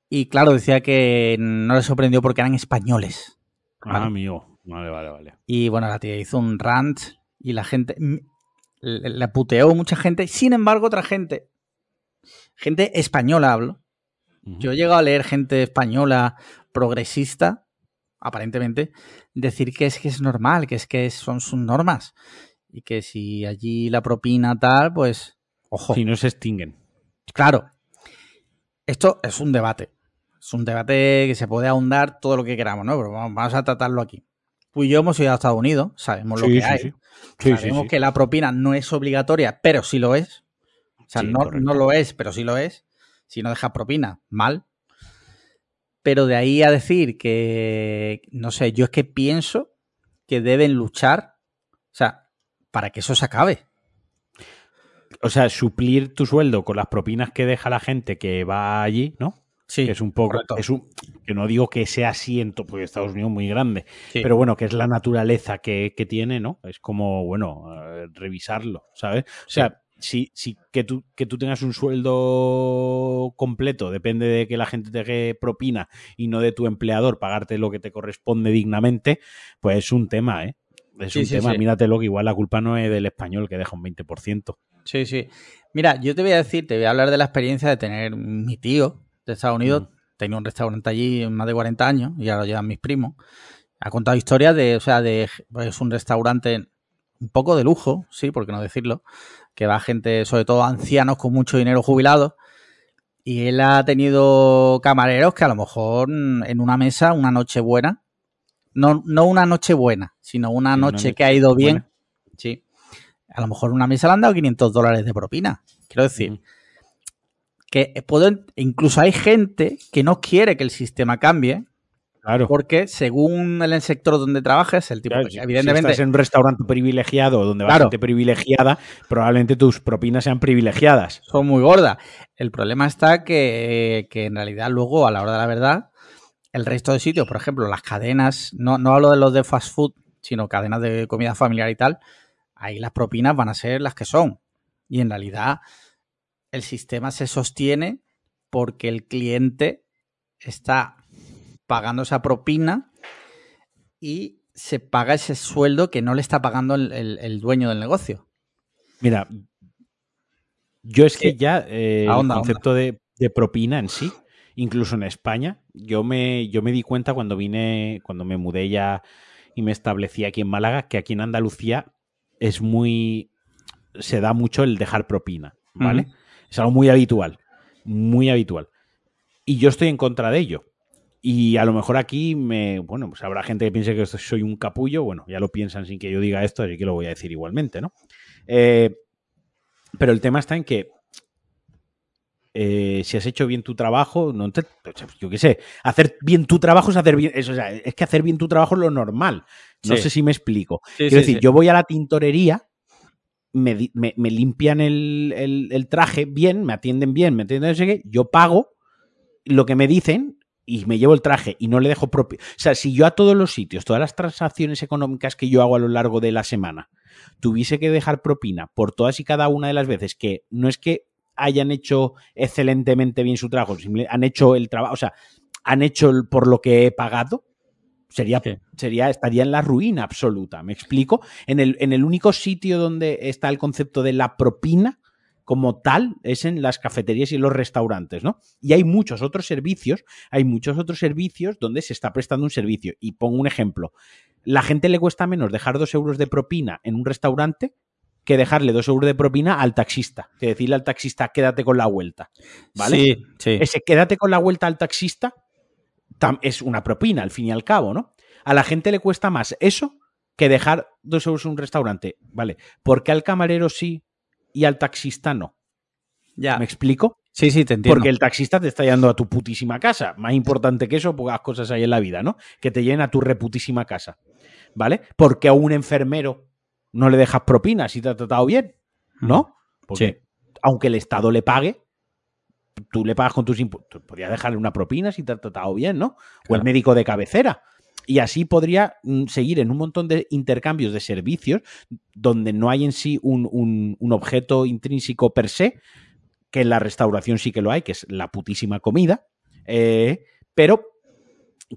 Y claro, decía que no le sorprendió porque eran españoles. Ah, amigo. Vale, vale, vale. Y bueno, la tía hizo un rant y la gente la puteó mucha gente. Sin embargo, otra gente, gente española hablo. Yo he llegado a leer gente española progresista, aparentemente, decir que es que es normal, que es que son sus normas. Y que si allí la propina tal, pues, ojo. Si no se extinguen. Claro. Esto es un debate. Es un debate que se puede ahondar todo lo que queramos, ¿no? Pero vamos a tratarlo aquí. Tú y yo hemos ido a Estados Unidos, sabemos lo que hay. Sabemos que la propina no es obligatoria, pero sí lo es. O sea, no, lo es, pero sí lo es. Si no deja propina, mal. Pero de ahí a decir que, no sé, yo es que pienso que deben luchar, o sea, para que eso se acabe. O sea, suplir tu sueldo con las propinas que deja la gente que va allí, ¿no? Sí, es un poco. Es un, que no digo que sea así en porque Estados Unidos muy grande, pero bueno, que es la naturaleza que, tiene, ¿no? Es como, bueno, eh, revisarlo, ¿sabes? O sea, si, si que, tú, que tú tengas un sueldo completo, depende de que la gente te dé propina y no de tu empleador pagarte lo que te corresponde dignamente, pues es un tema, ¿eh? Es un tema, míratelo, que igual la culpa no es del español que deja un 20%. Sí, sí. Mira, yo te voy a decir, te voy a hablar de la experiencia de tener mi tío, de Estados Unidos. Mm. Tenía un restaurante allí más de 40 años y ahora lo llevan mis primos. Ha contado historias de, o sea, de, pues, es un restaurante un poco de lujo, sí, por qué no decirlo, que va gente, sobre todo ancianos con mucho dinero jubilado. Y él ha tenido camareros que a lo mejor en una mesa, una noche buena, no, no una noche buena, sino una, noche, que ha ido bien, sí. A lo mejor una mesa le han dado 500 dólares de propina. Quiero decir, que puedo, incluso hay gente que no quiere que el sistema cambie. Claro. Porque según el sector donde trabajes, el tipo, evidentemente. Si estás en un restaurante privilegiado donde va gente privilegiada, probablemente tus propinas sean privilegiadas. Son muy gordas. El problema está que, que, en realidad luego, a la hora de la verdad, el resto de sitios, por ejemplo, las cadenas, no, no hablo de los de fast food, sino cadenas de comida familiar y tal, ahí las propinas van a ser las que son. Y en realidad el sistema se sostiene porque el cliente está pagando esa propina y se paga ese sueldo que no le está pagando el, dueño del negocio. Mira, yo es que ya eh, el concepto De, propina en sí, incluso en España, yo me, yo me di cuenta cuando vine, cuando me mudé ya y me establecí aquí en Málaga, que aquí en Andalucía es muy, se da mucho el dejar propina, ¿vale? Es algo muy habitual, muy habitual. Y yo estoy en contra de ello. Y a lo mejor aquí me, bueno, pues habrá gente que piense que soy un capullo, bueno, ya lo piensan sin que yo diga esto, así que lo voy a decir igualmente, ¿no? Eh, pero el tema está en que eh, si has hecho bien tu trabajo, no te, yo qué sé, hacer bien tu trabajo es hacer bien, eso, es que hacer bien tu trabajo es lo normal. No sé si me explico. es decir, yo voy a la tintorería me, limpian el, traje bien, me atienden bien, me atienden no sé qué, yo pago lo que me dicen y me llevo el traje y no le dejo propio. O sea, si yo a todos los sitios, todas las transacciones económicas que yo hago a lo largo de la semana, tuviese que dejar propina por todas y cada una de las veces que no es que hayan hecho excelentemente bien su trabajo, han hecho el trabajo, o sea, han hecho por lo que he pagado, sería, sería, estaría en la ruina absoluta. ¿Me explico? En el, en el único sitio donde está el concepto de la propina como tal es en las cafeterías y los restaurantes, ¿no? Y hay muchos otros servicios, hay muchos otros servicios donde se está prestando un servicio. Y pongo un ejemplo. La gente le cuesta menos dejar dos euros de propina en un restaurante que dejarle dos euros de propina al taxista. Que decirle al taxista, quédate con la vuelta. ¿Vale? Sí, sí. Ese quédate con la vuelta al taxista es una propina, al fin y al cabo, ¿no? A la gente le cuesta más eso que dejar dos euros en un restaurante. ¿Vale? ¿Por qué al camarero sí y al taxista no? Ya. ¿Me explico? Sí, sí, te entiendo. Porque el taxista te está llevando a tu putísima casa. Más importante que eso, pocas cosas hay en la vida, ¿no? Que te lleven a tu reputísima casa. ¿Vale? Porque a un enfermero no le dejas propina si te ha tratado bien, ¿no? Porque aunque el Estado le pague, tú le pagas con tus impuestos. Podrías dejarle una propina si te ha tratado bien, ¿no? O el médico de cabecera. Y así podría mm, seguir en un montón de intercambios de servicios donde no hay en sí un, objeto intrínseco per se, que en la restauración sí que lo hay, que es la putísima comida, eh, pero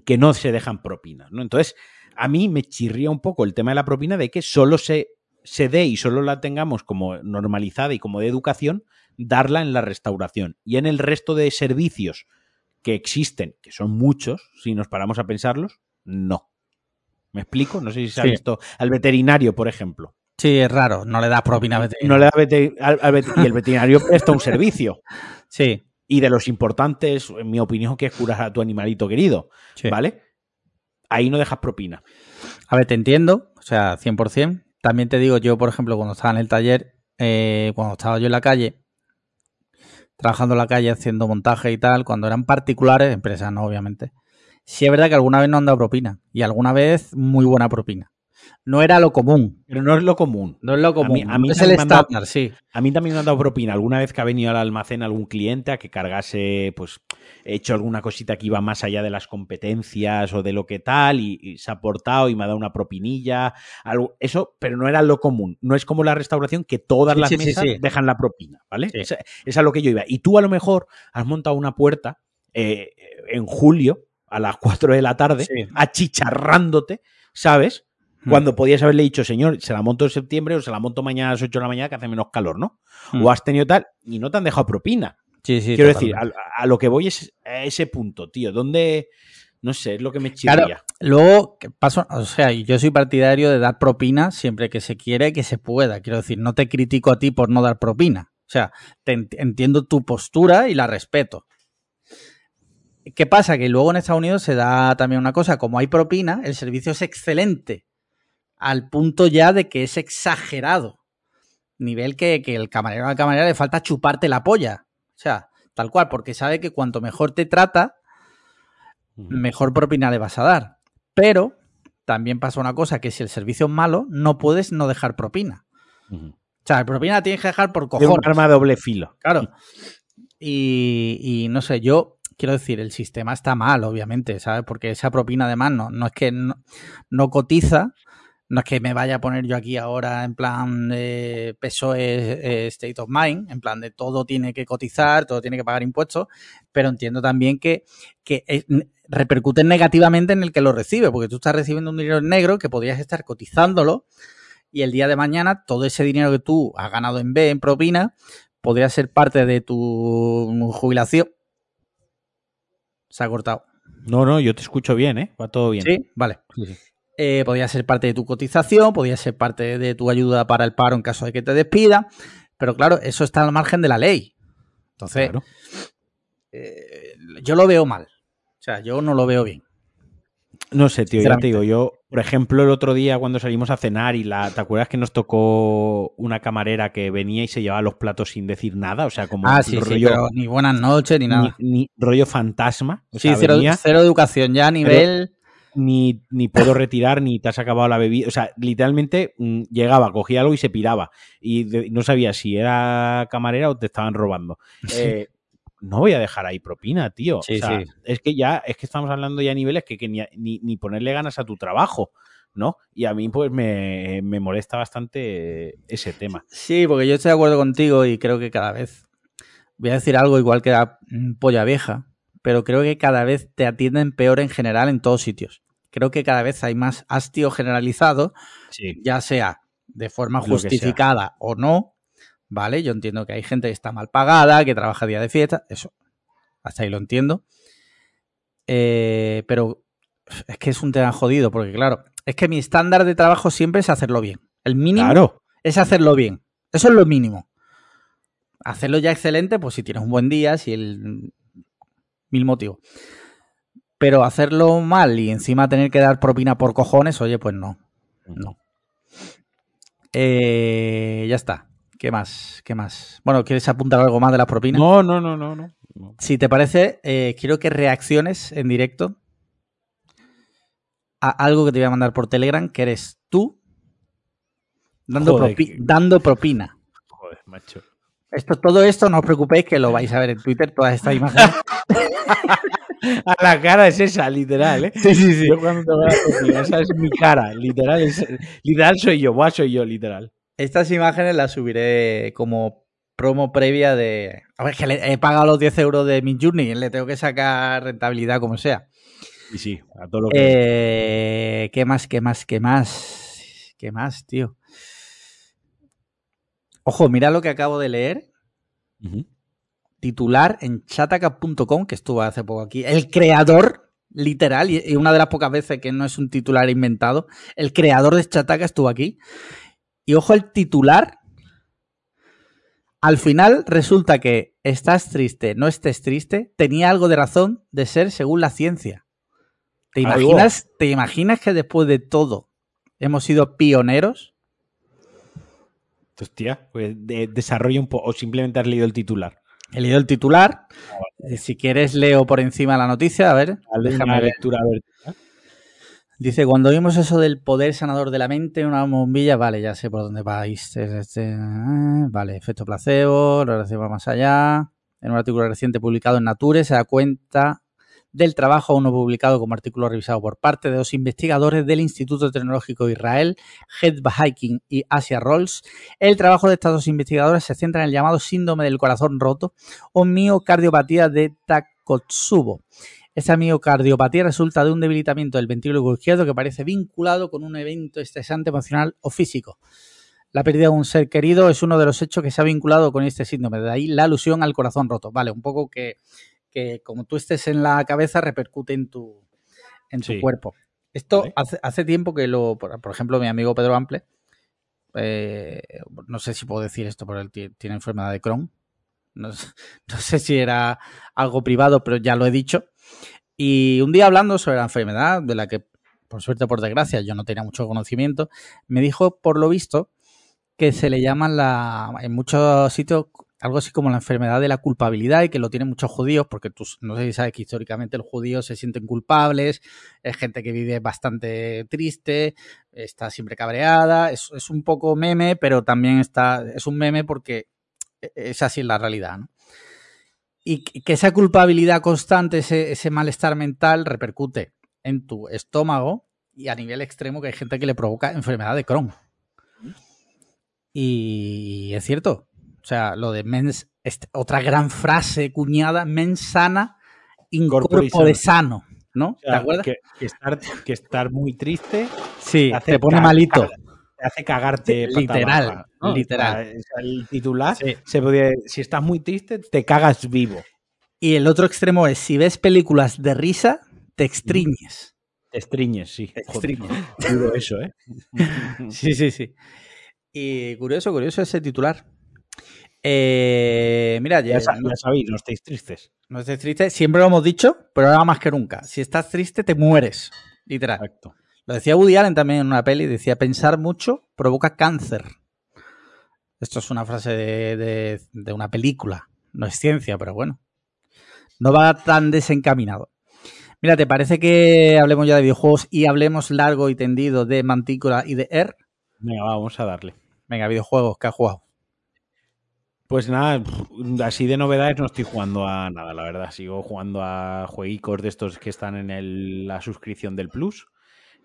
que no se dejan propinas, ¿no? Entonces, a mí me chirría un poco el tema de la propina de que solo se, se dé y solo la tengamos como normalizada y como de educación, darla en la restauración. Y en el resto de servicios que existen, que son muchos, si nos paramos a pensarlos, no. ¿Me explico? No sé si se ha visto al veterinario, por ejemplo. Sí, es raro, no le da propina al veterinario. No le da al, y el veterinario presta un servicio. Sí. Y de los importantes, en mi opinión, que es curar a tu animalito querido. ¿Vale? ahí no dejas propina. A ver, te entiendo, o sea, 100%. También te digo, yo, por ejemplo, cuando estaba en el taller, eh, cuando estaba yo en la calle, trabajando en la calle haciendo montaje y tal, cuando eran particulares, empresas no, obviamente, sí es verdad que alguna vez no han dado propina y alguna vez muy buena propina no era lo común. Pero no es lo común. No es lo común. A mí, es el estándar, sí. A mí también me han dado propina. Alguna vez que ha venido al almacén algún cliente a que cargase, pues, he hecho alguna cosita que iba más allá de las competencias o de lo que tal y, se ha aportado y me ha dado una propinilla. Algo, eso, pero no era lo común. No es como la restauración que todas las mesas dejan la propina, ¿vale? Es, es, a lo que yo iba. Y tú a lo mejor has montado una puerta eh, en julio a las 4 de la tarde, achicharrándote, ¿sabes? Hmm. Cuando podías haberle dicho, señor, se la monto en septiembre o se la monto mañana a las 8 de la mañana que hace menos calor, ¿no? Hmm. O has tenido tal y no te han dejado propina. Sí, sí, Quiero decir, a, lo que voy es a ese punto, tío. ¿Dónde.? No sé, es lo que me chirría. Claro, luego, paso, o sea, yo soy partidario de dar propina siempre que se quiere y que se pueda. Quiero decir, no te critico a ti por no dar propina. O sea, entiendo tu postura y la respeto. ¿Qué pasa? Que luego en Estados Unidos se da también una cosa, como hay propina, el servicio es excelente al punto ya de que es exagerado. Nivel que, el camarero a la camarera le falta chuparte la polla. O sea, tal cual, porque sabe que cuanto mejor te trata, mejor propina le vas a dar. Pero también pasa una cosa, que si el servicio es malo, no puedes no dejar propina. O sea, la propina la tienes que dejar por cojones. Es un arma de doble filo. Claro. Y, no sé, yo quiero decir, el sistema está mal, obviamente, ¿sabes? Porque esa propina además no, no es que no cotiza, no es que me vaya a poner yo aquí ahora en plan de PSOE eh, State of Mind, en plan de todo tiene que cotizar, todo tiene que pagar impuestos, pero entiendo también que, que repercute negativamente en el que lo recibe, porque tú estás recibiendo un dinero negro que podrías estar cotizándolo y el día de mañana todo ese dinero que tú has ganado en B, en propina, podría ser parte de tu jubilación. Se ha cortado. No, no, yo te escucho bien, ¿eh? Va todo bien. Sí, vale. Sí, sí. Eh, podía ser parte de tu cotización, podía ser parte de tu ayuda para el paro en caso de que te despida, pero claro, eso está al margen de la ley. Entonces, eh, yo lo veo mal. O sea, yo no lo veo bien. No sé, tío, ya te digo, yo, por ejemplo, el otro día cuando salimos a cenar y la, ¿te acuerdas que nos tocó una camarera que venía y se llevaba los platos sin decir nada? O sea, como ah, rollo, ni buenas noches ni nada. Ni, rollo fantasma. sí, cero, educación ya a nivel ni, ni puedo retirar, ni te has acabado la bebida. O sea, literalmente mm, llegaba, cogía algo y se piraba. Y no sabía si era camarera o te estaban robando. Eh, no voy a dejar ahí propina, tío. o sea, Es que ya, es que estamos hablando ya a niveles que, ni, ni, ponerle ganas a tu trabajo. ¿no? Y a mí pues me, me, molesta bastante ese tema. Sí, porque yo estoy de acuerdo contigo y creo que cada vez, voy a decir algo igual que la polla vieja, pero creo que cada vez te atienden peor en general en todos sitios. Creo que cada vez hay más hastio generalizado, ya sea de forma justificada o no, ¿vale? Yo entiendo que hay gente que está mal pagada, que trabaja día de fiesta, eso, hasta ahí lo entiendo. Eh, pero es que es un tema jodido, porque claro, es que mi estándar de trabajo siempre es hacerlo bien. El mínimo es hacerlo bien. Eso es lo mínimo. Hacerlo ya excelente, pues si tienes un buen día, si el mil motivos. Pero hacerlo mal y encima tener que dar propina por cojones, oye, pues no. No. Eh, ya está. ¿Qué más? ¿Qué más? Bueno, ¿quieres apuntar algo más de las propinas? No, no, no, no, no. Si te parece, eh, quiero que reacciones en directo a algo que te voy a mandar por Telegram, que eres tú dando, dando propina. Joder, macho. Esto, todo esto, no os preocupéis que lo vais a ver en Twitter, todas estas imágenes. a la cara es esa, literal, ¿eh? Sí, sí, sí. Yo cuando te esa es mi cara, literal. literal soy yo, voy soy yo, literal. Estas imágenes las subiré como promo previa de... A ver, que le he pagado los 10 euros de mi journey, le tengo que sacar rentabilidad como sea. Sí, sí, a todo lo que... Eh, ¿Qué más, qué más, qué más? ¿Qué más, tío? Ojo, mira lo que acabo de leer. Titular en chataca.com, que estuvo hace poco aquí. El creador, literal, y una de las pocas veces que no es un titular inventado, el creador de Chataca estuvo aquí. Y ojo, el titular. Al final resulta que estás triste, no estés triste, tenía algo de razón de ser según la ciencia. ¿Te imaginas, ¿Te imaginas que después de todo hemos sido pioneros? Hostia, pues desarrolla un poco, o simplemente has leído el titular. He leído el titular. Ah, si quieres, leo por encima la noticia. A ver, déjame lectura. A ver. Dice, cuando vimos eso del poder sanador de la mente, una bombilla, vale, ya sé por dónde vais. Este, vale, efecto placebo, la relación va más allá. En un artículo reciente publicado en Nature se da cuenta del trabajo uno publicado como artículo revisado por parte de dos investigadores del Instituto Tecnológico Israel, Head Hiking y Asia Rolls. El trabajo de estos dos investigadores se centra en el llamado síndrome del corazón roto o miocardiopatía de Takotsubo. Esa miocardiopatía resulta de un debilitamiento del ventrículo izquierdo que parece vinculado con un evento estresante emocional o físico. La pérdida de un ser querido es uno de los hechos que se ha vinculado con este síndrome, de ahí la alusión al corazón roto. Vale, un poco que que como tú estés en la cabeza repercute en tu, en tu cuerpo. Esto hace, tiempo que lo, por, ejemplo, mi amigo Pedro Ample, eh, no sé si puedo decir esto, pero él tiene enfermedad de Crohn. No, no, sé si era algo privado, pero ya lo he dicho. Y un día hablando sobre la enfermedad, de la que por suerte o por desgracia yo no tenía mucho conocimiento, me dijo, por lo visto, que se le llama la, en muchos sitios algo así como la enfermedad de la culpabilidad y que lo tienen muchos judíos, porque tú no sé si sabes que históricamente los judíos se sienten culpables, es gente que vive bastante triste, está siempre cabreada, es, un poco meme, pero también está, es un meme porque es así la realidad, ¿no? Y que esa culpabilidad constante, ese, ese malestar mental repercute en tu estómago y a nivel extremo que hay gente que le provoca enfermedad de Crohn. Y es cierto, o sea, lo de mens, este, otra gran frase cuñada, mens sana, incorpore sano, ¿no? ¿Te acuerdas? Que, estar, que, estar, muy triste sí, te, pone malito. Te hace cagarte. literal, literal. el titular, se podría, si estás muy triste, te cagas vivo. Y el otro extremo es, si ves películas de risa, te extriñes. Te extriñes, sí. Te extriñes. eso, ¿eh? sí, sí, sí. Y curioso, curioso ese titular. Eh, mira, ya, sabéis, no estéis tristes. No estéis tristes, siempre lo hemos dicho, pero ahora más que nunca. Si estás triste, te mueres, literal. Lo decía Woody Allen también en una peli, decía, pensar mucho provoca cáncer. Esto es una frase de, de una película, no es ciencia, pero bueno. No va tan desencaminado. Mira, ¿te parece que hablemos ya de videojuegos y hablemos largo y tendido de Mantícora y de Air? Venga, vamos a darle. Venga, videojuegos, ¿qué has jugado? Pues nada, así de novedades no estoy jugando a nada, la verdad. Sigo jugando a jueguicos de estos que están en la suscripción del Plus,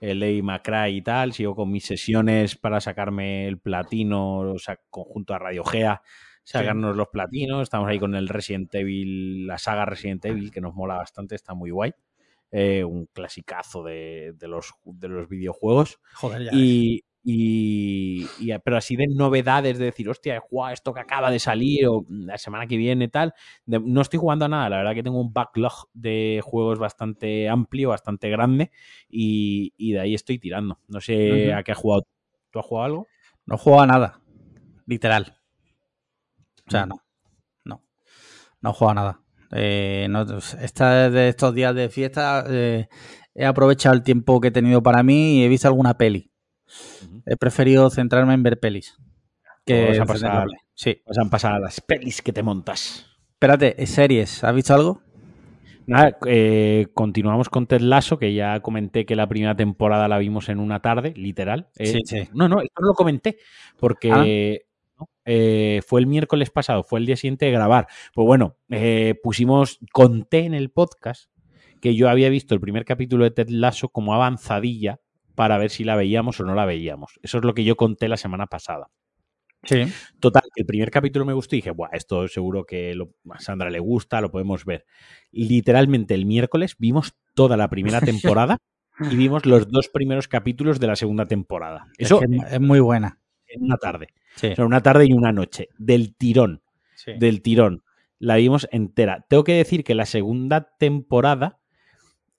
el Ley Macray y tal. Sigo con mis sesiones para sacarme el platino, o sea, conjunto a Radio Gea, sacarnos los platinos. Estamos ahí con el Resident Evil, la saga Resident Evil, que nos mola bastante, está muy guay. Eh, un clasicazo de, los, de los videojuegos. Joder, ya. Y, y, pero así de novedades, de decir, hostia, he esto que acaba de salir o la semana que viene tal. no estoy jugando a nada, la verdad que tengo un backlog de juegos bastante amplio, bastante grande y, de ahí estoy tirando. No sé a qué has jugado. ¿Tú has jugado algo? No he jugado a nada, literal. O sea, mm. no, no, no he jugado a nada. Eh, esta, de estos días de fiesta eh, he aprovechado el tiempo que he tenido para mí y he visto alguna peli he preferido centrarme en ver pelis. Que vas a sí. Vas a pasar a las pelis que te montas. Espérate, series, ¿has visto algo? Nada, eh, continuamos con Ted Lasso, que ya comenté que la primera temporada la vimos en una tarde, literal. Eh, sí, sí. No, no, esto no lo comenté, porque ah. eh, fue el miércoles pasado, fue el día siguiente de grabar. Pues bueno, pusimos, conté en el podcast que yo había visto el primer capítulo de Ted Lasso como avanzadilla para ver si la veíamos o no la veíamos. Eso es lo que yo conté la semana pasada. Sí. Total, el primer capítulo me gustó y dije, Buah, esto seguro que a Sandra le gusta, lo podemos ver. Literalmente el miércoles vimos toda la primera temporada y vimos los dos primeros capítulos de la segunda temporada. Eso es, muy buena. En una tarde. O sea, una tarde y una noche. Del tirón. Del tirón. La vimos entera. Tengo que decir que la segunda temporada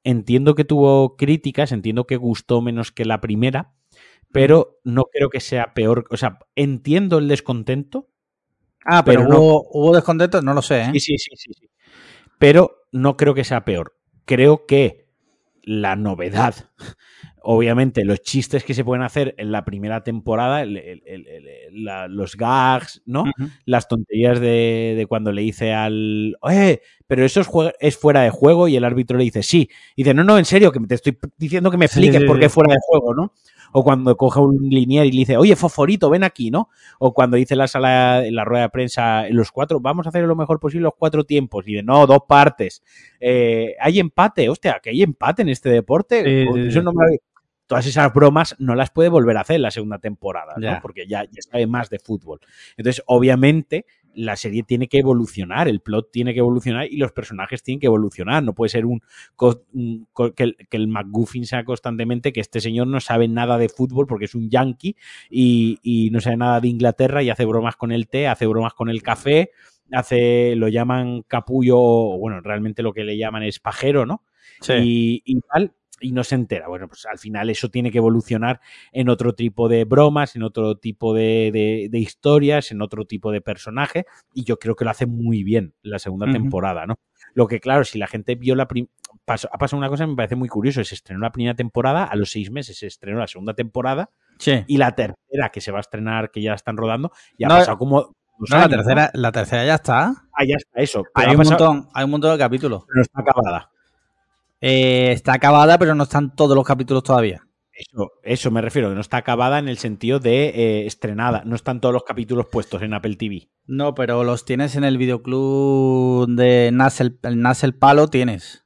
Entiendo que tuvo críticas, entiendo que gustó menos que la primera, pero no creo que sea peor. O sea, entiendo el descontento. Ah, pero, hubo, hubo, descontento, no lo sé. ¿eh? Sí, sí, sí, sí, Pero no creo que sea peor. Creo que la novedad obviamente los chistes que se pueden hacer en la primera temporada, los gags, ¿no? Las tonterías de, cuando le dice al, oye, pero eso es, fuera de juego y el árbitro le dice, sí. Y dice, no, no, en serio, que te estoy diciendo que me expliques por qué es fuera de juego, ¿no? O cuando coge un linier y le dice, oye, Foforito, ven aquí, ¿no? O cuando dice la sala, en la rueda de prensa, los cuatro, vamos a hacer lo mejor posible los cuatro tiempos. Y de no, dos partes. Eh, hay empate, hostia, que hay empate en este deporte. Eso no me todas esas bromas no las puede volver a hacer en la segunda temporada, ¿no? porque ya, ya sabe más de fútbol. Entonces, obviamente, la serie tiene que evolucionar, el plot tiene que evolucionar y los personajes tienen que evolucionar. No puede ser un, que, el, que, el, McGuffin sea constantemente que este señor no sabe nada de fútbol porque es un yankee y, y no sabe nada de Inglaterra y hace bromas con el té, hace bromas con el café, hace, lo llaman capullo, bueno, realmente lo que le llaman es pajero, ¿no? Sí. y, tal, y no se entera. Bueno, pues al final eso tiene que evolucionar en otro tipo de bromas, en otro tipo de, de, historias, en otro tipo de personaje, y yo creo que lo hace muy bien la segunda temporada, ¿no? Lo que, claro, si la gente vio la primera. Ha pasado una cosa que me parece muy curioso: se estrenó la primera temporada, a los seis meses se estrenó la segunda temporada, y la tercera que se va a estrenar, que ya están rodando, ya ha pasado como. No, la tercera, la tercera ya está. Ah, ya está, eso. Hay un, montón, hay un montón de capítulos. Pero no está acabada. Eh, está acabada, pero no están todos los capítulos todavía. Eso, eso me refiero, que no está acabada en el sentido de eh, estrenada. No están todos los capítulos puestos en Apple TV. No, pero los tienes en el videoclub de Nasel, el Nasel Palo, tienes.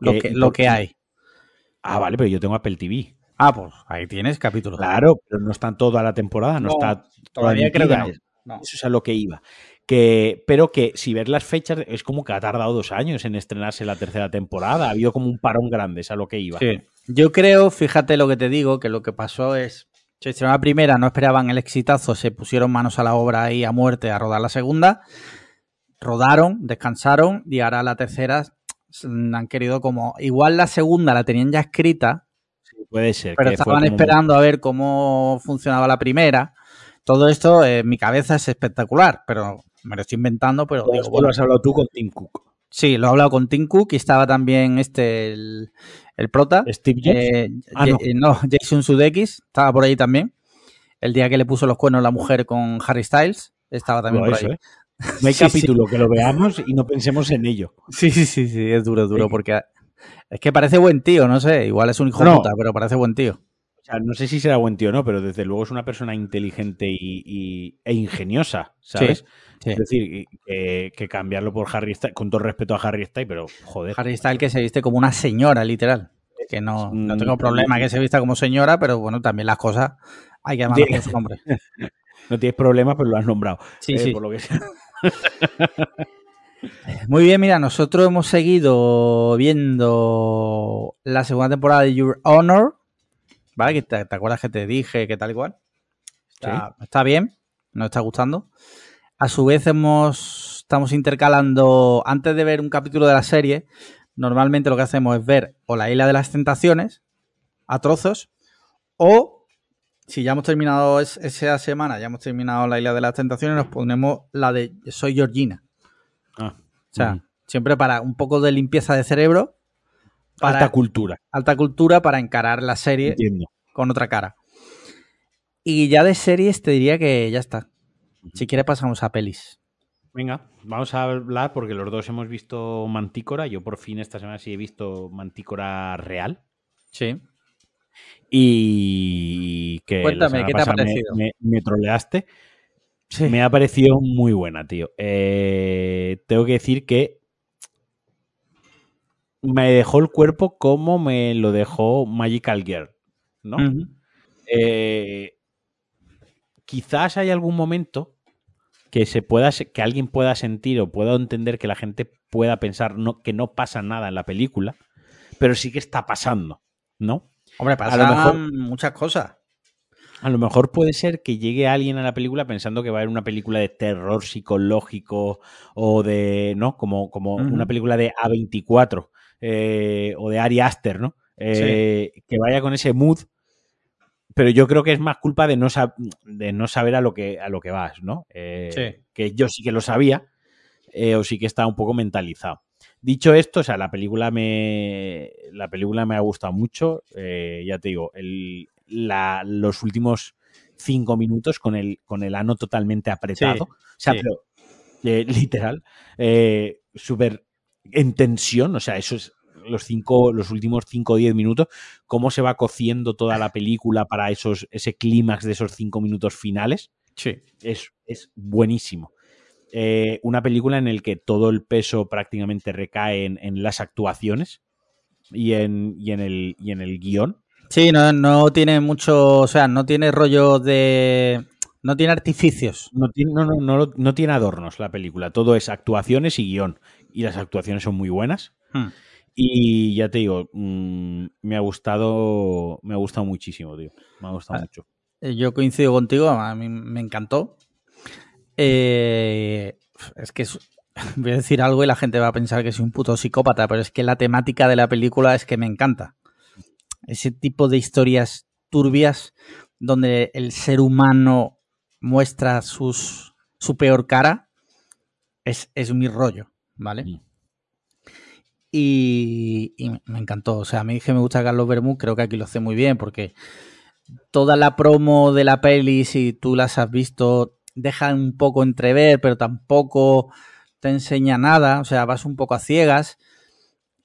lo, que, lo que hay. Ah, vale, pero yo tengo Apple TV. Ah, pues ahí tienes capítulos. Claro, pero no están toda la temporada, no, está todavía creo que no. Eso es a lo que iba que, pero que si ver las fechas es como que ha tardado dos años en estrenarse la tercera temporada, ha habido como un parón grande, es a lo que iba. Sí. Yo creo, fíjate lo que te digo, que lo que pasó es, se estrenó la primera, no esperaban el exitazo, se pusieron manos a la obra ahí a muerte a rodar la segunda, rodaron, descansaron y ahora la tercera han querido como, igual la segunda la tenían ya escrita, puede ser. Pero estaban esperando a ver cómo funcionaba la primera. Todo esto en mi cabeza es espectacular, pero me lo estoy inventando, pero digo, bueno, lo has hablado tú con Tim Cook. Sí, lo he hablado con Tim Cook y estaba también este, el, prota. Steve Jobs. Eh, ah, no. Jason Sudeikis estaba por ahí también. El día que le puso los cuernos a la mujer con Harry Styles, estaba también por ahí. ¿eh? No hay capítulo que lo veamos y no pensemos en ello. Sí, sí, sí, sí, es duro, duro, porque Es que parece buen tío, no sé. Igual es un hijo puta, pero parece buen tío. O sea, no sé si será buen tío o no, pero desde luego es una persona inteligente y, e ingeniosa, ¿sabes? Es decir, que, cambiarlo por Harry Styles, con todo respeto a Harry Styles, pero joder. Harry Styles que se viste como una señora, literal. Que no, no tengo problema que se vista como señora, pero bueno, también las cosas hay que llamarlo por su nombre. No tienes problema, pero lo has nombrado. Sí, eh, sí. Muy bien, mira, nosotros hemos seguido viendo la segunda temporada de Your Honor, ¿vale? te, acuerdas que te dije que tal y cual. Está, está bien, nos está gustando. A su vez hemos, estamos intercalando, antes de ver un capítulo de la serie, normalmente lo que hacemos es ver o la isla de las tentaciones a trozos o si ya hemos terminado esa semana, ya hemos terminado la isla de las tentaciones, nos ponemos la de Soy Georgina. Ah, o sea, siempre para un poco de limpieza de cerebro. Para, alta cultura. Alta cultura para encarar la serie con otra cara. Y ya de series te diría que ya está. Si quieres pasamos a pelis. Venga, vamos a hablar porque los dos hemos visto Mantícora. Yo por fin esta semana sí he visto Mantícora real. Sí. Y que Cuéntame, ¿qué te ha parecido? Me, troleaste. Me ha parecido muy buena, tío. Eh, tengo que decir que me dejó el cuerpo como me lo dejó Magical Girl, ¿no? Eh, quizás hay algún momento que se pueda que alguien pueda sentir o pueda entender que la gente pueda pensar no, que no pasa nada en la película, pero sí que está pasando, ¿no? Hombre, pasan muchas cosas. A lo mejor puede ser que llegue alguien a la película pensando que va a haber una película de terror psicológico o de, ¿no? Como, como una película de A24 eh, o de Ari Aster, ¿no? Eh, que vaya con ese mood. Pero yo creo que es más culpa de no, de no saber a lo que, a lo que vas, ¿no? Eh, que yo sí que lo sabía o sí que estaba un poco mentalizado. Dicho esto, o sea, la película me, la película me ha gustado mucho. Ya te digo, los últimos cinco minutos con el, con el ano totalmente apretado. o sea, pero, eh, literal, eh, súper en tensión. O sea, eso es los cinco, los últimos cinco o diez minutos, cómo se va cociendo toda la película para esos, ese clímax de esos cinco minutos finales. Sí. Es, es buenísimo. Eh, una película en la que todo el peso prácticamente recae en, las actuaciones y en, en, el, y en el guion. Sí, no, no tiene mucho, o sea, no tiene rollo de... No tiene artificios. No tiene, no, no, no, tiene adornos la película. Todo es actuaciones y guion. Y las actuaciones son muy buenas. Hmm. Y ya te digo, mm, me ha gustado, me ha gustado muchísimo, tío. Me ha gustado ah, mucho. Eh, yo coincido contigo, a mí me encantó. Eh, es que voy a decir algo y la gente va a pensar que soy un puto psicópata, pero es que la temática de la película es que me encanta. Ese tipo de historias turbias donde el ser humano muestra sus, su peor cara es, es mi rollo, ¿vale? Mm. Y, me encantó. O sea, a mí que me gusta Carlos Bermú, creo que aquí lo hace muy bien porque toda la promo de la peli, si tú las has visto, deja un poco entrever, pero tampoco te enseña nada, o sea, vas un poco a ciegas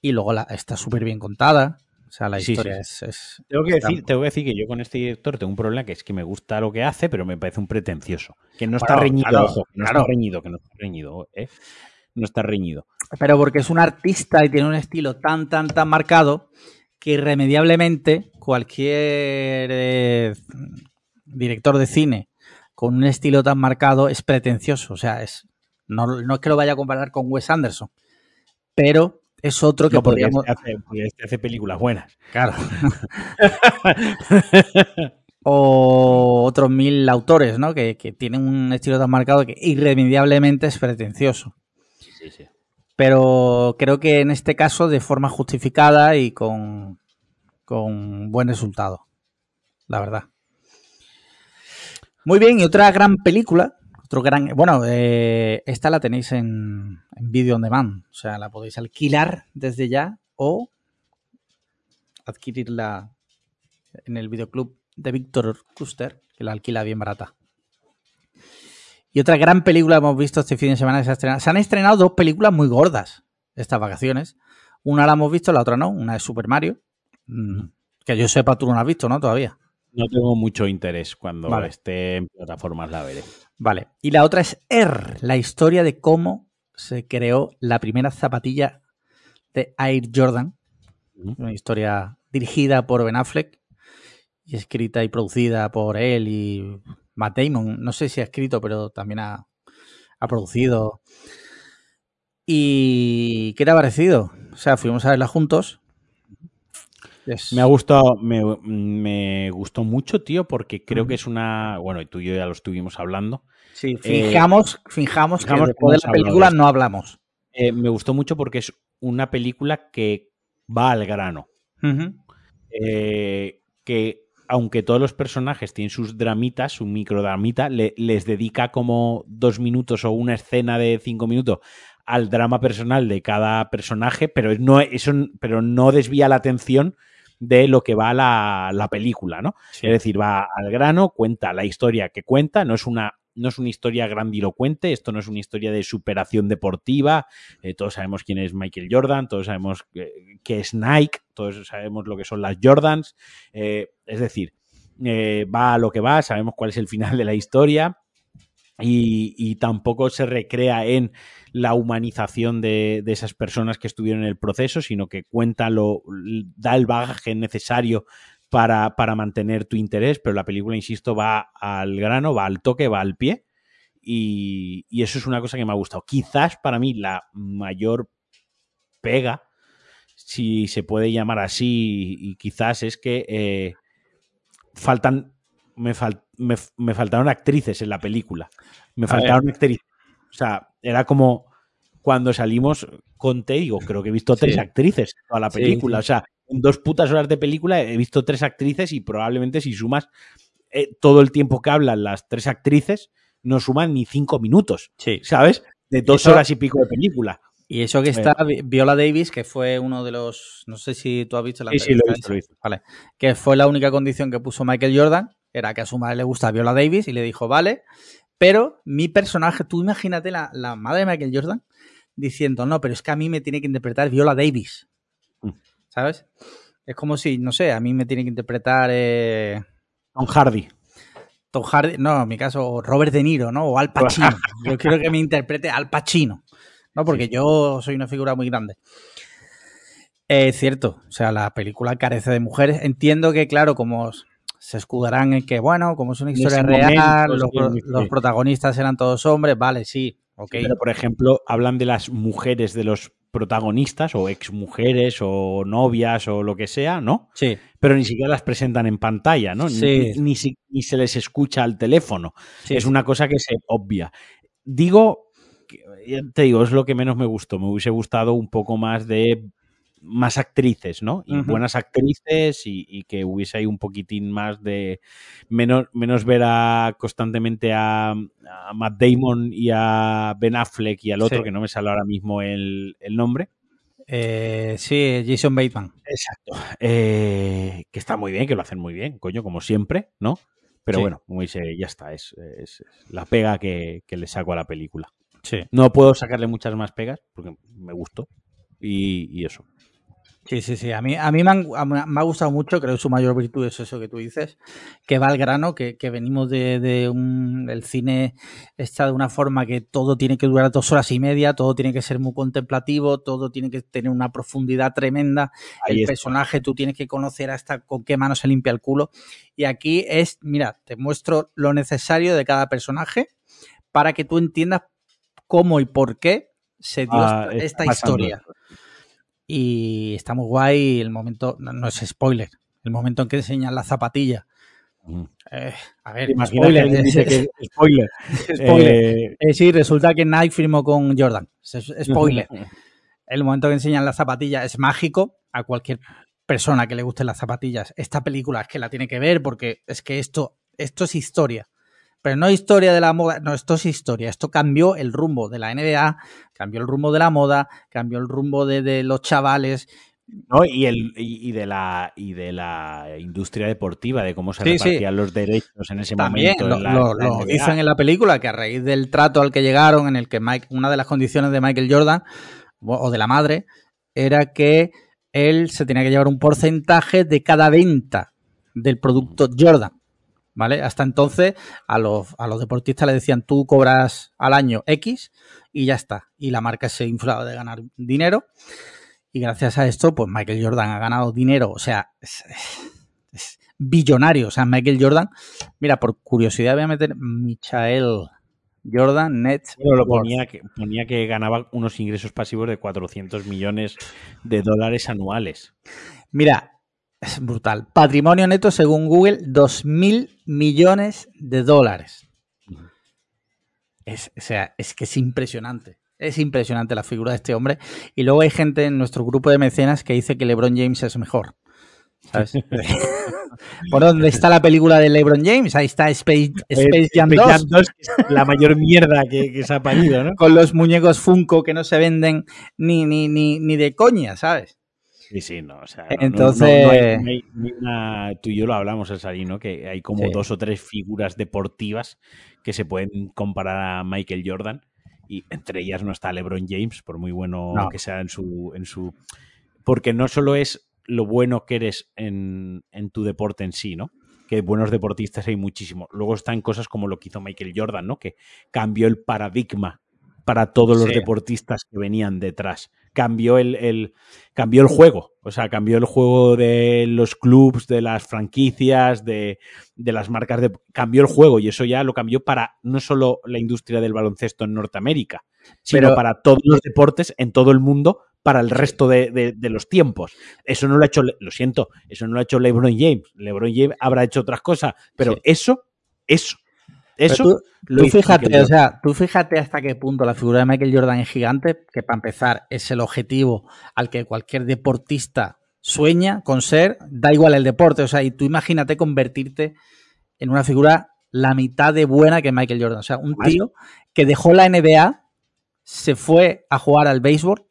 y luego la, está súper bien contada. O sea, la historia Es, tengo, que decir, tengo que decir que yo con este director tengo un problema que es que me gusta lo que hace, pero me parece un pretencioso. Que no está reñido, ojo, no está reñido, que no está reñido, ¿eh? No está reñido. Pero porque es un artista y tiene un estilo tan, tan, tan marcado que irremediablemente cualquier eh, director de cine con un estilo tan marcado es pretencioso. O sea, es no, no es que lo vaya a comparar con Wes Anderson, pero es otro que podríamos... Este hace, este hace películas buenas. Claro. o otros mil autores, ¿no? Que, tienen un estilo tan marcado que irremediablemente es pretencioso. Pero creo que en este caso de forma justificada y con, con buen resultado. La verdad. Muy bien, y otra gran película, otro gran, bueno, eh, esta la tenéis en, en Video on Demand, o sea, la podéis alquilar desde ya o adquirirla en el videoclub de Víctor Custer, que la alquila bien barata. Y otra gran película que hemos visto este fin de semana que se ha estrenado. Se han estrenado dos películas muy gordas estas vacaciones. Una la hemos visto, la otra no. Una es Super Mario. Mm, que yo sepa, tú no la has visto, ¿no? Todavía. No tengo mucho interés cuando esté en plataformas, la veré. Vale. Y la otra es R, la historia de cómo se creó la primera zapatilla de Air Jordan. Una historia dirigida por Ben Affleck y escrita y producida por él y Matt Damon. No sé si ha escrito, pero también ha, producido. ¿Y qué te ha parecido? O sea, fuimos a verla juntos. Me ha gustado, me, gustó mucho, tío, porque creo que es una. Bueno, y tú y yo ya lo estuvimos hablando. Sí, fijamos, eh, fijamos, que después de la película no hablamos. Eh, me gustó mucho porque es una película que va al grano. Eh, que aunque todos los personajes tienen sus dramitas, su microdramita, les dedica como dos minutos o una escena de cinco minutos al drama personal de cada personaje, pero no, eso, pero no desvía la atención de lo que va la, la película, ¿no? Es decir, va al grano, cuenta la historia que cuenta, no es una no es una historia grandilocuente, esto no es una historia de superación deportiva, eh, todos sabemos quién es Michael Jordan, todos sabemos qué es Nike, todos sabemos lo que son las Jordans, eh, es decir, eh, va a lo que va, sabemos cuál es el final de la historia. Y, tampoco se recrea en la humanización de, esas personas que estuvieron en el proceso, sino que cuenta lo, da el bagaje necesario para, para, mantener tu interés, pero la película, insisto, va al grano, va al toque, va al pie. Y, eso es una cosa que me ha gustado. Quizás para mí la mayor pega, si se puede llamar así, y quizás es que eh, faltan. Me, me, faltaron actrices en la película. Me faltaron actrices. O sea, era como cuando salimos, conté, digo, creo que he visto tres actrices en toda la película. O sea, en dos putas horas de película he visto tres actrices y probablemente si sumas eh, todo el tiempo que hablan las tres actrices, no suman ni cinco minutos. Sí. ¿Sabes? De dos horas y pico de película. Y eso que está Viola Davis, que fue uno de los. No sé si tú has visto la Sí, sí, lo he visto, Vale. Que fue la única condición que puso Michael Jordan, era que a su madre le gusta Viola Davis y le dijo, vale. Pero mi personaje, tú imagínate la, la madre de Michael Jordan diciendo, no, pero es que a mí me tiene que interpretar Viola Davis. ¿Sabes? Es como si, no sé, a mí me tiene que interpretar eh, Tom Hardy. Tom Hardy, no, en mi caso, Robert De Niro, ¿no? O Al Pacino. yo quiero que me interprete Al Pacino, ¿no? Porque yo soy una figura muy grande. Es cierto, o sea, la película carece de mujeres. Entiendo que, claro, como se escudarán en que, bueno, como es una historia real, los, protagonistas eran todos hombres, vale, sí, ok. Pero, por ejemplo, hablan de las mujeres de los protagonistas o exmujeres o novias o lo que sea, ¿no? Sí. Pero ni siquiera las presentan en pantalla, ¿no? Sí. Ni, ni, se les escucha al teléfono. Es una cosa que se obvia. Digo, te digo, es lo que menos me gustó. Me hubiese gustado un poco más de más actrices, ¿no? Y buenas actrices y, que hubiese ahí un poquitín más de menos, menos ver a, constantemente a, Matt Damon y a Ben Affleck y al otro, que no me sale ahora mismo el, nombre. Eh, sí, Jason Bateman. Exacto. Eh, que está muy bien, que lo hacen muy bien, coño, como siempre, ¿no? Pero bueno, como dice, ya está, es, la pega que, le saco a la película. Sí. No puedo sacarle muchas más pegas porque me gustó y eso. Sí, sí, sí. A mí, a mí me, ha gustado mucho, creo que su mayor virtud es eso que tú dices, que va al grano, que, venimos de, un. El cine está de una forma que todo tiene que durar dos horas y media, todo tiene que ser muy contemplativo, todo tiene que tener una profundidad tremenda. el personaje tú tienes que conocer hasta con qué mano se limpia el culo. Y aquí es, mira, te muestro lo necesario de cada personaje para que tú entiendas cómo y por qué se dio ah, esta, historia. Y está muy guay el momento, no, es spoiler, el momento en que enseñan la zapatilla. Eh, a ver, spoiler, dice que spoiler. spoiler. Eh, sí, resulta que Nike firmó con Jordan. Spoiler. el momento que enseñan la zapatilla es mágico a cualquier persona que le gusten las zapatillas. Esta película es que la tiene que ver porque es que esto, esto es historia. Pero no historia de la moda, no, esto es historia. Esto cambió el rumbo de la NBA, cambió el rumbo de la moda, cambió el rumbo de, los chavales. ¿no? Y, el, y, de la, y de la industria deportiva, de cómo se repartían los derechos en ese momento. Lo, lo, dicen en la película que a raíz del trato al que llegaron, en el que Mike, una de las condiciones de Michael Jordan, o de la madre, era que él se tenía que llevar un porcentaje de cada venta del producto Jordan. ¿Vale? Hasta entonces a los, a los deportistas le decían tú cobras al año X y ya está. Y la marca se inflaba de ganar dinero. Y gracias a esto, pues Michael Jordan ha ganado dinero. O sea, es, billonario. O sea, Michael Jordan. Mira, por curiosidad voy a meter Michael Jordan Net. Bueno, lo ponía que, ponía que ganaba unos ingresos pasivos de 400 millones de dólares anuales. Mira, es brutal. Patrimonio neto, según Google, 2.000 millones de dólares. Es, o sea, es que es impresionante. Es impresionante la figura de este hombre. Y luego hay gente en nuestro grupo de mecenas que dice que LeBron James es mejor. ¿Sabes? ¿Por dónde está la película de LeBron James? Ahí está Space, Space Jam 2. la mayor mierda que, se ha parido, ¿no? Con los muñecos Funko que no se venden ni, ni, ni, ni de coña, ¿sabes? Sí, sí, no. O sea, Entonces. tú y yo lo hablamos, el Salino, que hay como dos o tres figuras deportivas que se pueden comparar a Michael Jordan. Y entre ellas no está LeBron James, por muy bueno que sea en su, en su. Porque no solo es lo bueno que eres en, en tu deporte en sí, ¿no? que buenos deportistas hay muchísimos. Luego están cosas como lo que hizo Michael Jordan, ¿no? Que cambió el paradigma para todos los deportistas que venían detrás. Cambió el, cambió el juego, o sea, cambió el juego de los clubs, de las franquicias, de, las marcas de... Cambió el juego y eso ya lo cambió para no solo la industria del baloncesto en Norteamérica, sino para todos los deportes en todo el mundo para el resto de, los tiempos. Eso no lo ha hecho, lo siento, eso no lo ha hecho LeBron James. LeBron James habrá hecho otras cosas, pero eso, eso eso tú, fíjate, o sea, tú fíjate hasta qué punto la figura de Michael Jordan es gigante, que para empezar es el objetivo al que cualquier deportista sueña con ser, da igual el deporte, o sea, y tú imagínate convertirte en una figura la mitad de buena que Michael Jordan, o sea, un tío que dejó la NBA, se fue a jugar al béisbol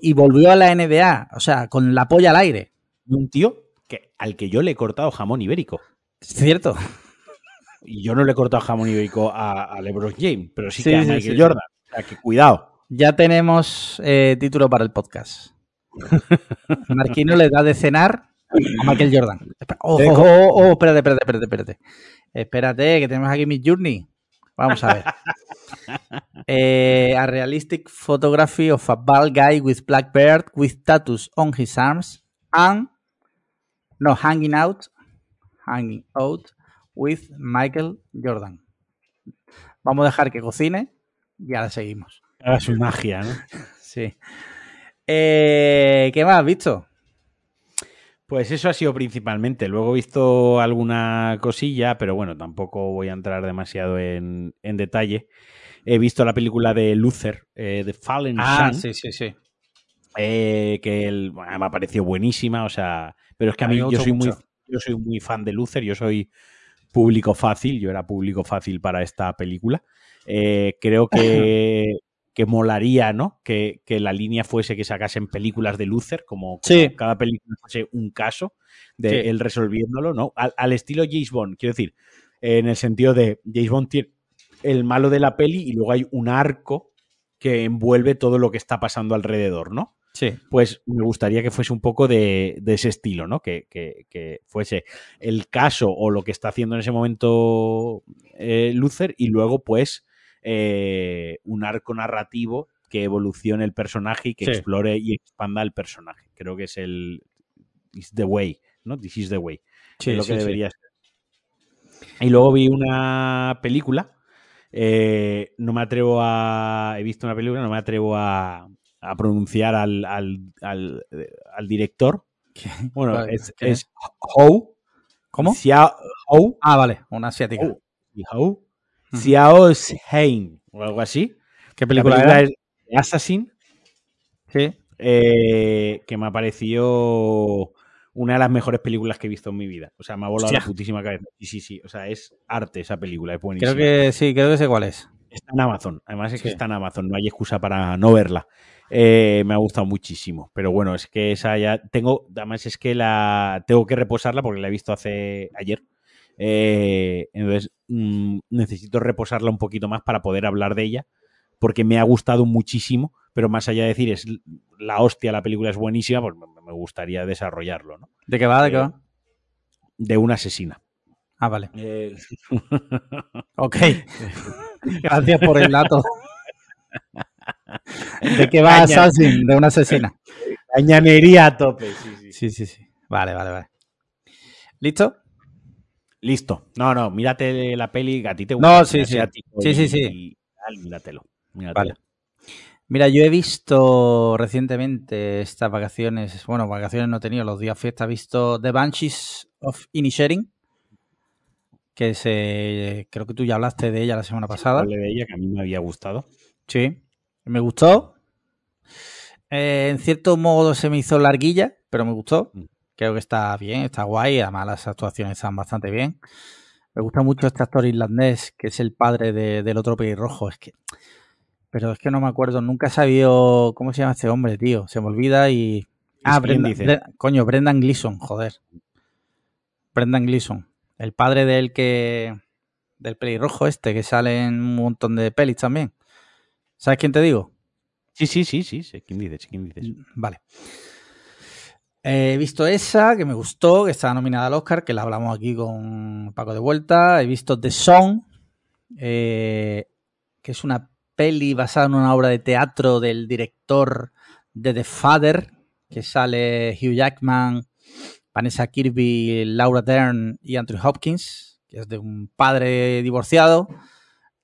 y volvió a la NBA, o sea, con la polla al aire. Un tío que, al que yo le he cortado jamón ibérico. Es cierto. Y yo no le he cortado jamón ibérico a, a LeBron James, pero sí, que a Michael Jordan. O sea, que cuidado. Ya tenemos eh, título para el podcast. Marquino le da de cenar a Michael Jordan. Oh, oh, oh, oh, espérate, espérate, espérate, espérate. Espérate, que tenemos aquí mi journey. Vamos a ver. Eh, a realistic photography of a bald guy with black beard with tattoos on his arms and no hanging out, hanging out with Michael Jordan. Vamos a dejar que cocine y ahora seguimos. Ahora su magia, ¿no? sí. Eh, ¿Qué más has visto? Pues eso ha sido principalmente. Luego he visto alguna cosilla, pero bueno, tampoco voy a entrar demasiado en, detalle. He visto la película de Luther, eh, de Fallen ah, sí, sí, sí. Eh, que me ha parecido buenísima, o sea, pero es que a, mí, yo soy muy yo soy muy fan de Luther, yo soy público fácil, yo era público fácil para esta película. Eh, creo que, que molaría, ¿no? Que, la línea fuese que sacasen películas de Luther, como, cada película fuese un caso de él resolviéndolo, ¿no? Al, estilo James Bond, quiero decir, en el sentido de James Bond tiene el malo de la peli y luego hay un arco que envuelve todo lo que está pasando alrededor, ¿no? Sí. Pues me gustaría que fuese un poco de, ese estilo, ¿no? Que, fuese el caso o lo que está haciendo en ese momento eh, Luther y luego, pues, eh, un arco narrativo que evolucione el personaje y que explore y expanda el personaje. Creo que es el. Is the way, ¿no? This is the way. es lo que debería ser. Y luego vi una película. Eh, no me atrevo a. He visto una película, no me atrevo a, a pronunciar al, al, al, al director. Bueno, es, es Hou. ¿Cómo? Xiao, Hou. Ah, vale, una asiática. Hou. Xiao Hein, o algo así. ¿Qué película, es? Assassin. Sí. Eh, que me ha parecido una de las mejores películas que he visto en mi vida. O sea, me ha volado la putísima cabeza. Sí, sí, sí. O sea, es arte esa película, es buenísima. Creo que sí, creo que sé cuál es. Está en Amazon. Además es que está en Amazon. No hay excusa para no verla. Eh, me ha gustado muchísimo. Pero bueno, es que esa ya tengo, además es que la tengo que reposarla porque la he visto hace ayer. Eh, entonces mm, necesito reposarla un poquito más para poder hablar de ella porque me ha gustado muchísimo, pero más allá de decir es la hostia, la película es buenísima, pues me gustaría desarrollarlo, ¿no? ¿De qué va? ¿De qué va? De una asesina. Ah, vale. ok. Gracias por el dato. ¿De qué va Assassin? De una asesina. Cañanería a tope. Sí sí. sí, Vale, vale, vale. ¿Listo? Listo. No, no, mírate la peli a ti te gusta. No, sí, sí. Sí, sí, sí. míratelo. Vale. Mira, yo he visto recientemente estas vacaciones, bueno, vacaciones no he tenido, los días fiesta, he visto The Banshees of Inisherin, que se, creo que tú ya hablaste de ella la semana pasada. Sí, de ella, que a mí me había gustado. Sí, me gustó. Eh, en cierto modo se me hizo larguilla, pero me gustó. Mm. Creo que está bien, está guay. Además, las actuaciones están bastante bien. Me gusta mucho este actor irlandés, que es el padre del otro pelirrojo. Es que. Pero es que no me acuerdo, nunca he sabido cómo se llama este hombre, tío. Se me olvida y. Ah, Brendan, coño, Brendan Gleeson, joder. Brendan Gleeson. El padre del que. del pelirrojo este, que sale en un montón de pelis también. ¿Sabes quién te digo? Sí, sí, sí, sí, sí. ¿Quién dices? ¿Quién dices? Vale. He visto esa, que me gustó, que estaba nominada al Oscar, que la hablamos aquí con Paco de Vuelta. He visto The Song, eh, que es una peli basada en una obra de teatro del director de The Father, que sale Hugh Jackman, Vanessa Kirby, Laura Dern y Anthony Hopkins, que es de un padre divorciado,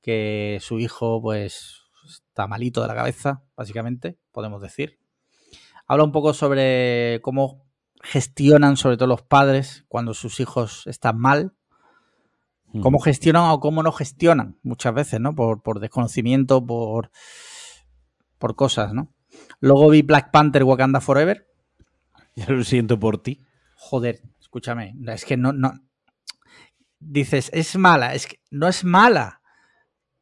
que su hijo pues está malito de la cabeza, básicamente, podemos decir habla un poco sobre cómo gestionan, sobre todo los padres, cuando sus hijos están mal. Cómo gestionan o cómo no gestionan muchas veces, ¿no? Por, desconocimiento, por, por cosas, ¿no? Luego vi Black Panther Wakanda Forever. Ya lo siento por ti. Joder, escúchame. Es que no, no. Dices, es mala. Es que no es mala.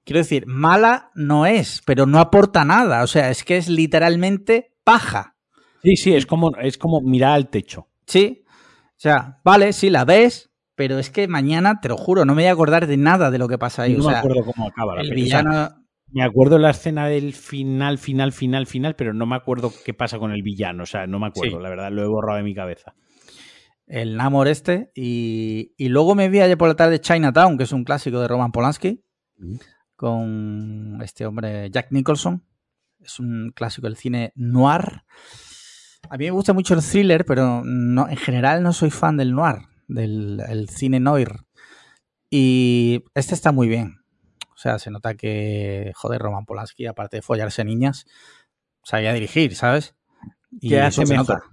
Quiero decir, mala no es, pero no aporta nada. O sea, es que es literalmente paja. Sí, sí, es como, es como mirar al techo. Sí. O sea, vale, sí, la ves, pero es que mañana, te lo juro, no me voy a acordar de nada de lo que pasa ahí. No me acuerdo cómo acaba la el villano. me acuerdo la escena del final, final, final, final, pero no me acuerdo qué pasa con el villano. O sea, no me acuerdo, la verdad, lo he borrado de mi cabeza. El Namor este. Y, luego me vi ayer por la tarde Chinatown, que es un clásico de Roman Polanski, con este hombre Jack Nicholson. Es un clásico del cine noir. A mí me gusta mucho el thriller, pero no, en general no soy fan del noir, del cine noir. Y este está muy bien. O sea, se nota que, joder, Roman Polanski, aparte de follarse niñas, sabía dirigir, ¿sabes? Y ¿Qué hace mejor?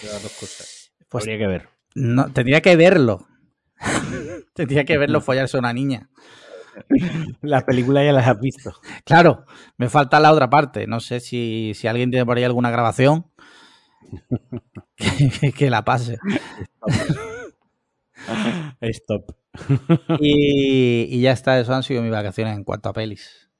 dos cosas. Pues, que ver. No, tendría que verlo. tendría que verlo follarse a una niña. La película ya las has visto. Claro, me falta la otra parte. No sé si, si alguien tiene por ahí alguna grabación que, la pase. Stop. y, ya está, eso han sido mis vacaciones en cuanto a pelis.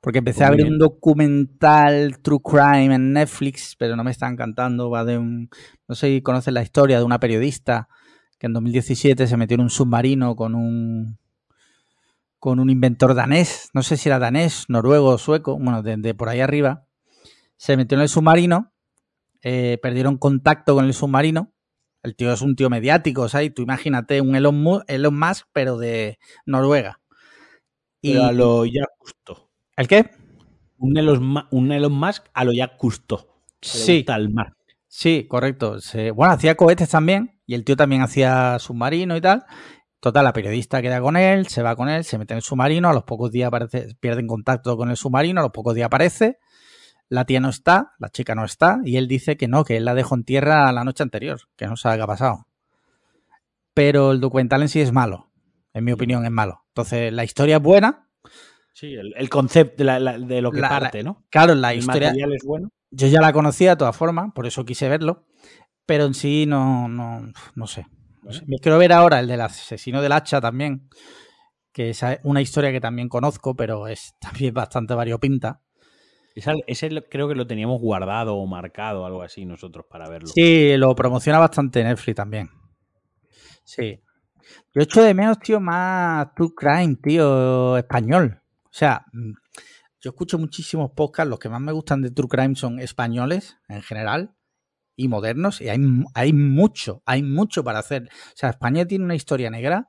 Porque empecé a ver un documental True Crime en Netflix, pero no me está encantando. Va de un. No sé si conoces la historia de una periodista que en 2017 se metió en un submarino con un. Con un inventor danés. No sé si era danés, noruego o sueco. Bueno, de por ahí arriba. Se metió en el submarino eh, perdieron contacto con el submarino. El tío es un tío mediático, ¿sabes? Tú imagínate un Elon, Musk, pero de Noruega. Y a lo ya justo. ¿El qué? Un Elon, Musk a lo ya justo. Sí. Tal Sí, correcto. bueno, hacía cohetes también y el tío también hacía submarino y tal. Total, la periodista queda con él, se va con él, se mete en el submarino, a los pocos días aparece, pierden contacto con el submarino, a los pocos días aparece la tía no está, la chica no está, y él dice que no, que él la dejó en tierra la noche anterior, que no sabe qué ha pasado. Pero el documental en sí es malo, en mi opinión es malo. Entonces, la historia es buena. Sí, el, concepto de, lo que parte, ¿no? Claro, la historia. es bueno. Yo ya la conocía de todas formas, por eso quise verlo, pero en sí no, no, no sé. Me quiero ver ahora el del asesino del hacha también, que es una historia que también conozco, pero es también bastante variopinta. Ese, creo que lo teníamos guardado o marcado, algo así, nosotros para verlo. Sí, lo promociona bastante Netflix también. Sí. Yo echo de menos, tío, más True Crime, tío, español. O sea, mm, yo escucho muchísimos podcasts, los que más me gustan de True Crime son españoles en general y modernos, y hay, hay mucho, hay mucho para hacer. O sea, España tiene una historia negra.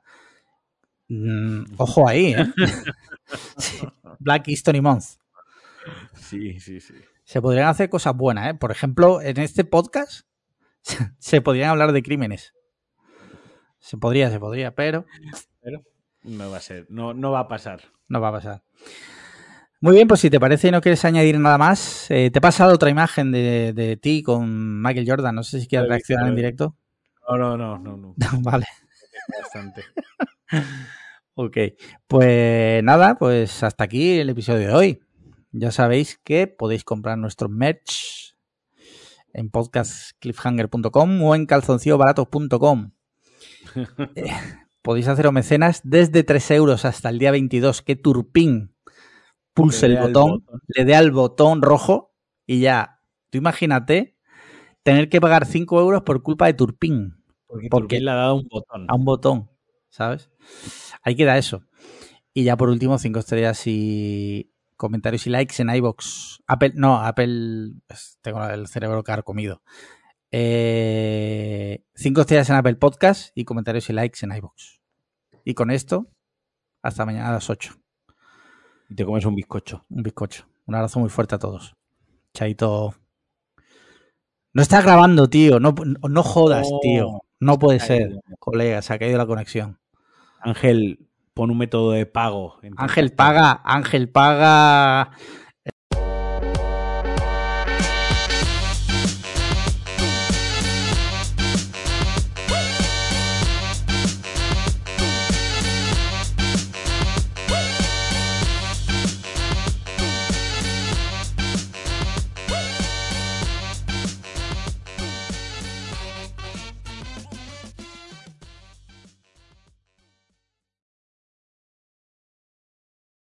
Mm, ojo ahí, ¿eh? Black History Month. Sí, sí, sí. Se podrían hacer cosas buenas, ¿eh? Por ejemplo, en este podcast se podrían hablar de crímenes. Se podría, se podría, pero. Pero no va a ser, no, no va a pasar. No va a pasar. Muy bien, pues si te parece y no quieres añadir nada más, eh, te he pasado otra imagen de, ti con Michael Jordan. No sé si quieres reaccionar en directo. No, no, no, no. no. vale. Bastante. ok, pues nada, pues hasta aquí el episodio de hoy. Ya sabéis que podéis comprar nuestro merch en podcastcliffhanger.com o en calzoncillobaratos.com. Eh, podéis haceros mecenas desde 3 euros hasta el día 22. ¡Qué turpín! Pulse el botón, le dé al botón rojo y ya. Tú imagínate tener que pagar 5 euros por culpa de Turpin. Porque, le ha dado un botón. A un botón, ¿sabes? Ahí queda eso. Y ya por último, 5 estrellas y comentarios y likes en iBox. Apple, no, Apple. Tengo el cerebro carcomido. 5 eh, estrellas en Apple Podcast y comentarios y likes en iBox. Y con esto, hasta mañana a las 8 y te comes un bizcocho. Un bizcocho. Un abrazo muy fuerte a todos. Chaito. No estás grabando, tío. No, no jodas, tío. No puede ser. Colega, se ha caído la conexión. Ángel, pon un método de pago. Ángel paga, Ángel paga